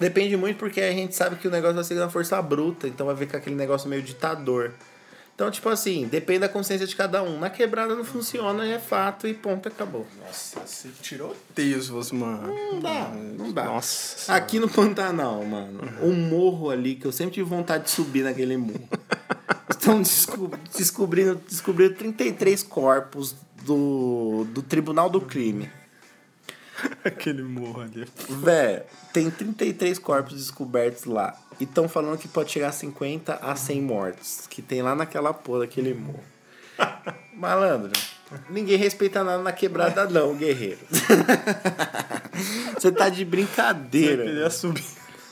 Depende muito porque a gente sabe que o negócio vai ser na força bruta, então vai ficar aquele negócio meio ditador. Então, tipo assim, depende da consciência de cada um. Na quebrada não funciona, é fato e ponto, acabou. Nossa, você tirou Deus, mano. Não dá, não dá. Nossa. Aqui no Pantanal, mano, um morro ali que eu sempre tive vontade de subir naquele morro. *laughs* Estão desco- descobrindo, descobrindo 33 corpos do, do Tribunal do Crime. *laughs* Aquele morro ali. Véi, tem 33 corpos descobertos lá. E estão falando que pode chegar a 50 a 100 mortos. Que tem lá naquela porra daquele morro. *laughs* Malandro, ninguém respeita nada na quebrada, não, guerreiro. *laughs* Você tá de brincadeira. Queria subir.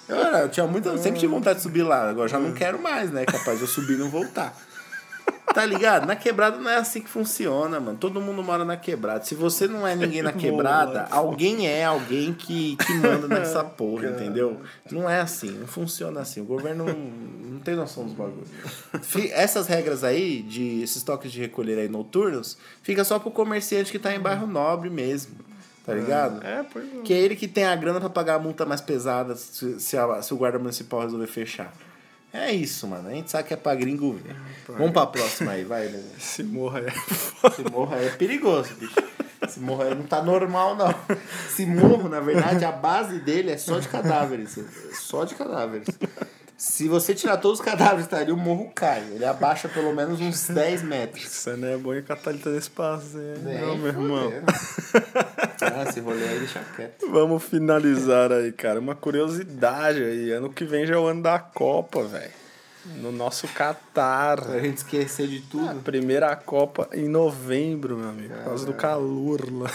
Eu, eu tinha muita, eu sempre tive vontade de subir lá, agora já não quero mais, né? Capaz de eu subir e não voltar. Tá ligado? Na quebrada não é assim que funciona, mano. Todo mundo mora na quebrada. Se você não é ninguém na *laughs* quebrada, alguém é alguém que, que manda nessa porra, entendeu? Não é assim, não funciona assim. O governo não, não tem noção dos bagulhos. Essas regras aí, de esses toques de recolher aí noturnos, fica só pro comerciante que tá em bairro nobre mesmo. Tá ligado? É, pois é. Que é ele que tem a grana pra pagar a multa mais pesada se, se, a- se o guarda municipal resolver fechar. É isso, mano. A gente sabe que é pra gringo ver. Vamos pra próxima aí, vai, né? Esse *laughs* morro aí. Esse morro aí é perigoso, bicho. Esse morro aí não tá normal, não. Esse morro, na verdade, a base dele é só de cadáveres. É Só de cadáveres. Se você tirar todos os cadáveres, tá ali, o morro cai. Ele abaixa pelo menos uns *laughs* 10 metros. Você não é bom em catalita nesse espaço, hein? Não, meu irmão. *laughs* Ah, esse rolê aí deixa quieto. Vamos finalizar aí, cara. Uma curiosidade aí. Ano que vem já é o ano da Copa, velho. No nosso Catar. Pra gente esquecer de tudo. primeira Copa em novembro, meu amigo. Por causa do calor lá.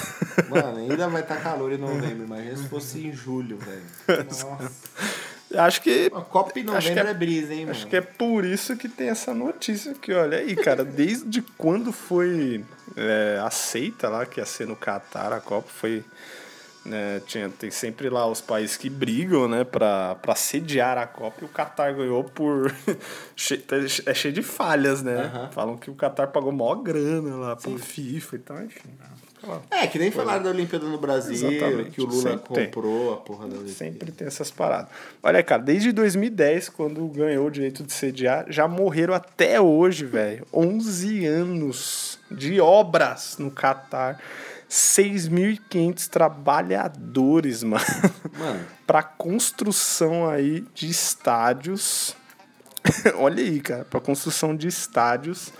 Mano, ainda vai estar *laughs* calor em novembro. Imagina se fosse em julho, velho. Nossa. Acho que. A Copa em novembro é- é, brisa, hein, mano? Acho que é por isso que tem essa notícia aqui, olha aí, cara. Desde quando foi é, aceita lá que ia ser no Catar a Copa, foi. né, tinha, tem sempre lá os países que brigam, né, pra, pra sediar a Copa e o Catar ganhou por. *laughs* che- é cheio de falhas, né? Aham. Falam que o Catar pagou maior grana lá pro FIFA e tal, enfim. É, que nem falaram da Olimpíada no Brasil, Exatamente. que o Lula Sempre tem. comprou a porra da Olimpíada. Sempre tem essas paradas. Olha, cara, desde 2010, quando ganhou o direito de sediar, já morreram até hoje, velho. 11 anos de obras no Catar. 6.500 trabalhadores, mano. Mano, *laughs* pra construção aí de estádios. *laughs* Olha aí, cara. Pra construção de estádios.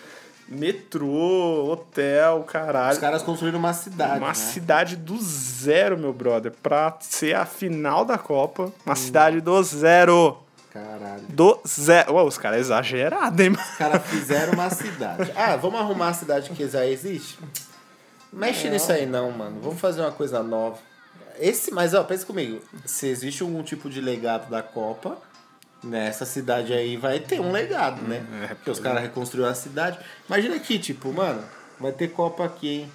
Metrô, hotel, caralho. os caras construíram uma cidade, Uma né? cidade do zero, meu brother. Pra ser a final da Copa, Hum. uma cidade do zero. Caralho. Do zero. Ué, os caras exagerados, hein, mano? Os caras fizeram uma cidade. *laughs* Ah, vamos arrumar a cidade que já existe? Mexe nisso aí não, mano. Vamos fazer uma coisa nova. Esse, mas ó, pensa comigo. Se existe algum tipo de legado da Copa, nessa cidade aí vai ter um legado, né? É, Porque os caras reconstruíram a cidade. Imagina aqui, tipo, mano, vai ter Copa aqui, hein?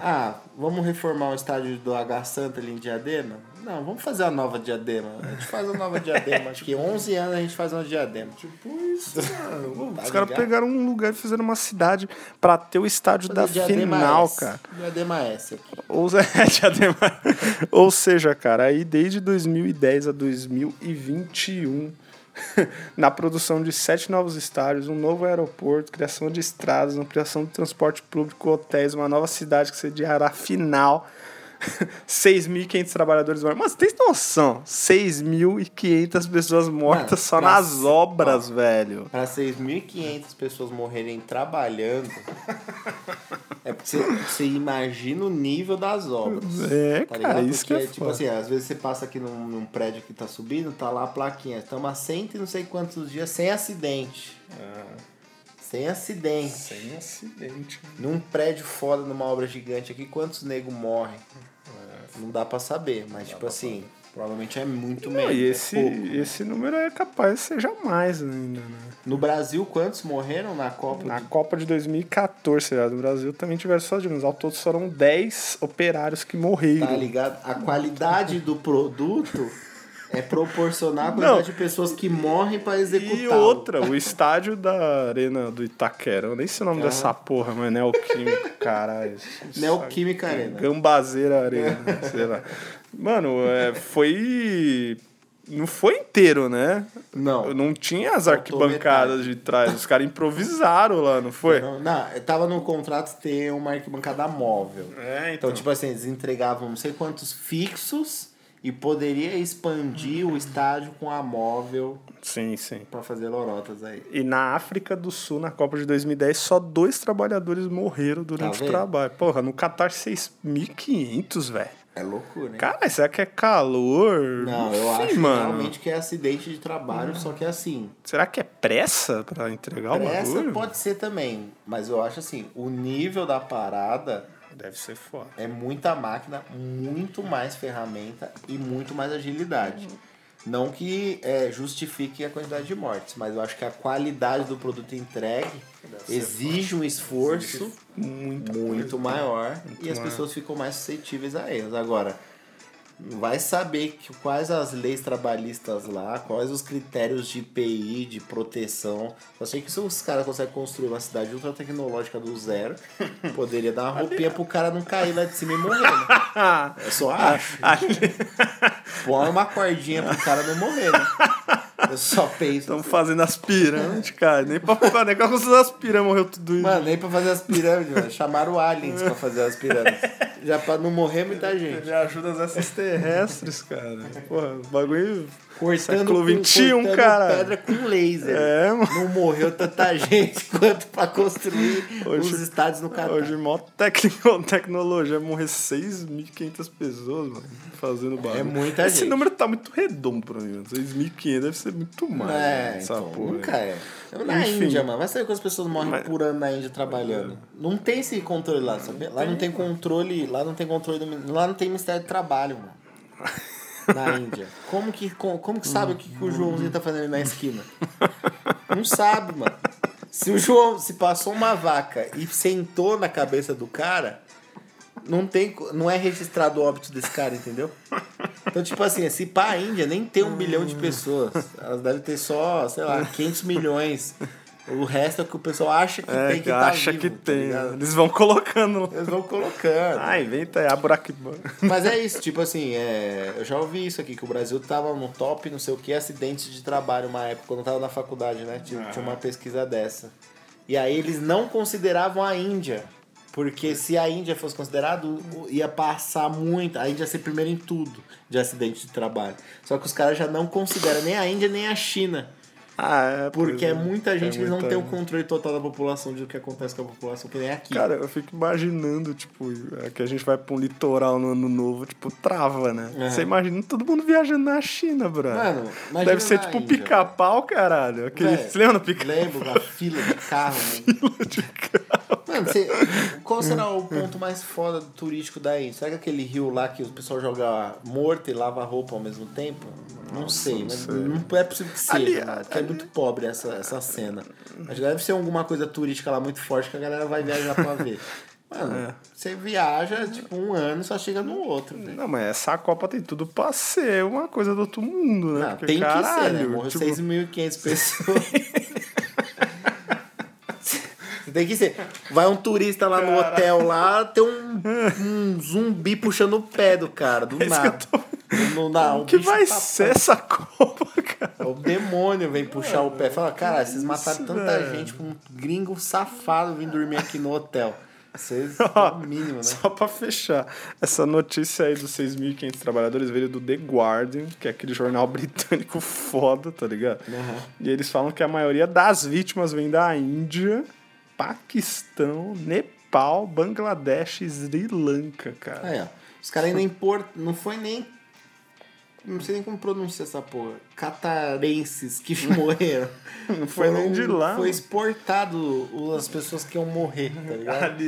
Ah, vamos reformar o estádio do H Santa ali em Diadema? Não, vamos fazer a nova Diadema. A gente faz a nova Diadema. Acho que 11 anos a gente faz uma Diadema. Tipo isso, mano. *laughs* Tá Os caras pegaram um lugar e fizeram uma cidade pra ter o estádio da Diadema final, S. cara. Diadema S aqui. Ou, *laughs* é, diadema. Ou seja, cara, aí desde 2010 a 2021, *laughs* na produção de sete novos estádios, um novo aeroporto, criação de estradas, ampliação do transporte público, hotéis, uma nova cidade que sediará a final. *laughs* 6.500 trabalhadores mortos. Mas tem noção? 6.500 pessoas mortas Mano, só nas obras, velho. Para 6.500 pessoas morrerem trabalhando, *laughs* é porque você, você imagina o nível das obras. É, Tá cara, ligado? isso Porque, que é tipo foda. assim, às vezes você passa aqui num, num prédio que tá subindo, tá lá a plaquinha. Estamos há cento e não sei quantos dias sem acidente. Sem acidente. Sem acidente. Num prédio foda, numa obra gigante aqui, quantos nego morrem? Não dá pra saber, mas tipo assim, provavelmente é muito Não, menos. e é esse, pouco, né? esse número é capaz de ser jamais ainda, né? No Brasil, quantos morreram na Copa? Na de- Copa de 2014, será? No Brasil também tiveram só de Ao todo foram 10 operários que morreram. Tá ligado? A qualidade do produto é proporcional à quantidade Não. de pessoas que morrem pra executar. E outra, o estádio da Arena do Itaquera, eu nem sei o nome dessa porra, mas Neoquímica, caralho. *laughs* Neoquímica Arena. Gambazeira Arena, *laughs* sei lá. Mano, é, foi. Não foi inteiro, né? Não. Não tinha as arquibancadas de trás. Os caras improvisaram lá, não foi? Não, não, tava no contrato ter uma arquibancada móvel. É, Então, tipo assim, eles entregavam não sei quantos fixos e poderia expandir o estádio com a móvel Sim, sim. pra fazer lorotas aí. E na África do Sul, na Copa de 2010, só dois trabalhadores morreram durante Tá o trabalho. Porra, no Qatar 6.500, velho. É loucura, hein? Cara, será que é calor? Não, eu acho mano. realmente que é acidente de trabalho, só que é assim. Será que é pressa pra entregar o Essa bagulho? pode ser também, mas eu acho assim, o nível da parada Deve ser foda. é muita máquina, muito mais ferramenta e muito mais agilidade. Não que é, justifique a quantidade de mortes, mas eu acho que a qualidade do produto entregue exige um esforço muito, maior e as maior. pessoas ficam mais suscetíveis a erros. Agora, vai saber que, quais as leis trabalhistas lá, quais os critérios de IPI, de proteção. Eu sei que se os caras conseguem construir uma cidade ultra tecnológica do zero, *laughs* poderia dar uma roupinha pro cara não cair lá de cima e morrer. Né? *laughs* Eu só acho. Põe uma cordinha pro cara não morrer, né? *laughs* Eu só *laughs* penso. Estamos fazendo as pirâmides, cara. Nem pra, nem pra construir as pirâmides morreu tudo isso. Mano, nem pra fazer as pirâmides, mano. Chamaram aliens pra fazer as pirâmides. Já pra não morrer muita gente. Me ajuda as extraterrestres, cara. Porra, o bagulho. Cortando, Século com- 21, cortando cara. pedra com laser. É, mano. Não morreu tanta gente *laughs* quanto pra construir Hoje- os estádios no Catar. Hoje, mó tecno- *laughs* tecnologia, morrer 6.500 pessoas, mano, fazendo barulho. É muita Esse gente. número tá muito redondo pra mim, mano. 6.500 deve ser muito mais. É, né, então, porra. nunca é. Na Enfim. Índia, mano. Vai saber quantas pessoas morrem Mas- por ano na Índia trabalhando. Não tem esse controle lá, sabe? Lá não tem controle. Lá não tem controle do. Lá não tem Ministério do Trabalho, mano. *laughs* *laughs* Na Índia. Como que, como, como que sabe o que, que o Joãozinho tá fazendo ali na esquina? Não sabe, mano. Se o João se passou uma vaca e sentou na cabeça do cara, não tem, não é registrado o óbito desse cara, entendeu? Então, tipo assim, se pá, a Índia nem tem um bilhão de pessoas. Elas devem ter só, sei lá, 500 milhões. O resto é o que o pessoal acha que É, tem que que tá acha vivo, que tá tem. ligado? Eles vão colocando. Eles vão colocando. Ah, inventa aí, a buraquibana. Mas é isso, tipo assim, é, eu já ouvi isso aqui, que o Brasil tava no top, não sei o que, acidentes de trabalho uma época, quando eu tava na faculdade, né? Tinha, tinha uma pesquisa dessa. E aí eles não consideravam a Índia. Porque se a Índia fosse considerado, o- ia passar muito. A Índia ia ser primeiro em tudo de acidente de trabalho. Só que os caras já não consideram nem a Índia nem a China. Ah, é. Porque é muita gente É que não muita- tem o controle total da população de o que acontece com a população, que nem aqui. Cara, eu fico imaginando, tipo, é que a gente vai pra um litoral no ano novo, tipo, trava, né? É. Você imagina todo mundo viajando na China, bro. Mano, imagina Deve ser tipo pica-pau, caralho. Aquele... Véi, Você *laughs* lembra do pica Lembro da fila de carro, mano. *laughs* Mano, você, qual será o ponto mais foda do turístico da Índia? Será que aquele rio lá que o pessoal joga morto e lava roupa ao mesmo tempo? Não sei, mas sei. não é possível que seja, Ali- porque é ali- muito pobre essa, essa cena. Mas deve ser alguma coisa turística lá muito forte que a galera vai viajar pra ver. *laughs* Mano, É. você viaja, tipo, um ano e só chega no outro. velho. Não, mas essa Copa tem tudo pra ser uma coisa do outro mundo, né? Não, Porque, tem que ser, né? caralho, Morreu tipo, 6.500 *laughs* pessoas. Tem que ser. Vai um turista lá no hotel lá, tem um, um zumbi puxando o pé do cara, do É que nada. eu tô- No, na, O que vai tá- ser essa Copa, cara? O demônio vem puxar o pé. Fala, cara, vocês mataram Isso, tanta velho. gente com um gringo safado vir dormir aqui no hotel. Vocês, *laughs* é o mínimo, né? Só pra fechar, essa notícia aí dos 6.500 trabalhadores veio do The Guardian, que é aquele jornal *laughs* britânico foda, tá ligado? E eles falam que a maioria das vítimas vem da Índia, Paquistão, Nepal, Bangladesh Sri Lanka, cara. Aí, ó. Os caras ainda import... Não foi nem. Não sei nem como pronunciar essa porra. Catarenses que *laughs* morreram. Não foi nem de lá, Foi exportado as pessoas que iam morrer, tá ligado?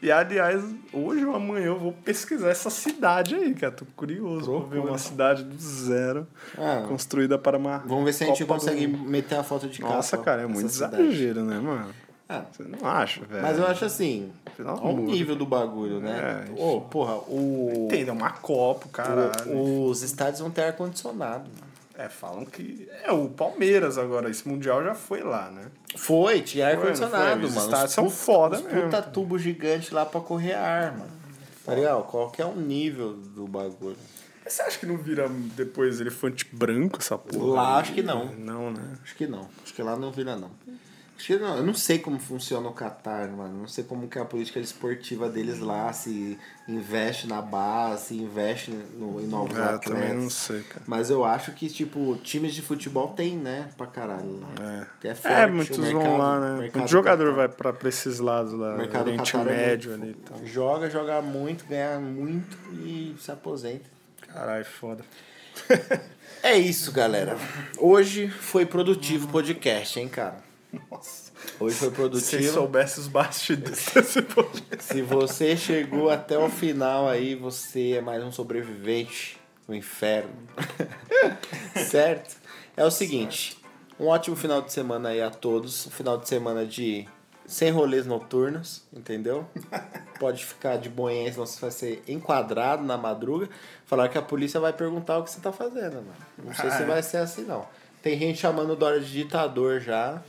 E aliás, hoje ou amanhã eu vou pesquisar essa cidade aí, cara. Tô curioso pra ver uma cidade do zero, Ah. construída para uma. Vamos ver se a gente consegue meter a foto de capa. Nossa, cara, é muito exagero, né, mano? Ah, Você não acha, velho? mas eu acho assim, olha o nível do bagulho, né? É, Ô, porra, o, Entenda, é uma Copa, caralho. o- os estádios vão ter ar-condicionado. É, falam que. É, o Palmeiras agora, esse Mundial já foi lá, né? Foi, tinha ar-condicionado, foi? Os mano. estádios Os são foda mesmo. Puta tubo gigante lá pra correr ar, mano. Tá ligado? Qual que é o nível do bagulho? Você acha que não vira depois elefante branco essa porra? Lá acho que não. Não, né? Acho que não. Acho que lá não vira, não. Eu não sei como funciona o Qatar, mano. Não sei como que é a política esportiva deles lá, se investe na base, se investe no, em novos É, atletas. também não sei, cara. Mas eu acho que, tipo, times de futebol tem, né? Pra caralho. É. Que é, forte, É, o muitos mercado- vão lá, né? Muito jogador Qatar. vai pra, pra esses lados lá, mercado Oriente Qatar é Médio muito- ali e tal. Joga, joga muito, ganha muito e se aposenta. Caralho, foda. *laughs* É isso, galera. Hoje foi produtivo o podcast, hein, cara? Nossa. Hoje foi Se produtivo. soubesse os bastidores *laughs* desse podcast. Se você chegou até o final aí, você é mais um sobrevivente do inferno. *laughs* certo? É o seguinte, um ótimo final de semana aí a todos. Um final de semana de sem rolês noturnos, entendeu? *laughs* Pode ficar de boinha, senão você vai ser enquadrado na madruga. Falar que a polícia vai perguntar o que você tá fazendo, mano. Não sei se vai ser assim, não. Tem gente chamando o Dória de ditador já.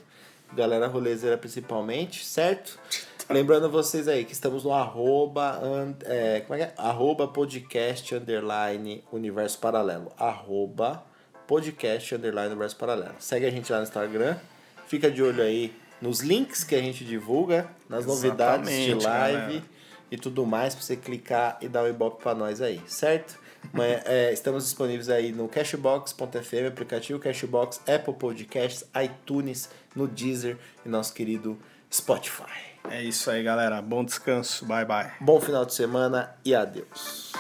Galera rolezeira principalmente, certo? *laughs* Lembrando vocês aí que estamos no arroba, é, como é que é? Arroba podcast underline universo paralelo. Arroba podcast underline universo paralelo. Segue a gente lá no Instagram. Fica de olho aí nos links que a gente divulga, nas novidades de Exatamente, live galera. e tudo mais pra você clicar e dar o ibope pra nós aí, certo? Amanhã, é, estamos disponíveis aí no Cashbox.fm, aplicativo Cashbox, Apple Podcasts, iTunes, no Deezer e nosso querido Spotify. É isso aí, galera. Bom descanso. Bye, bye. Bom final de semana e adeus.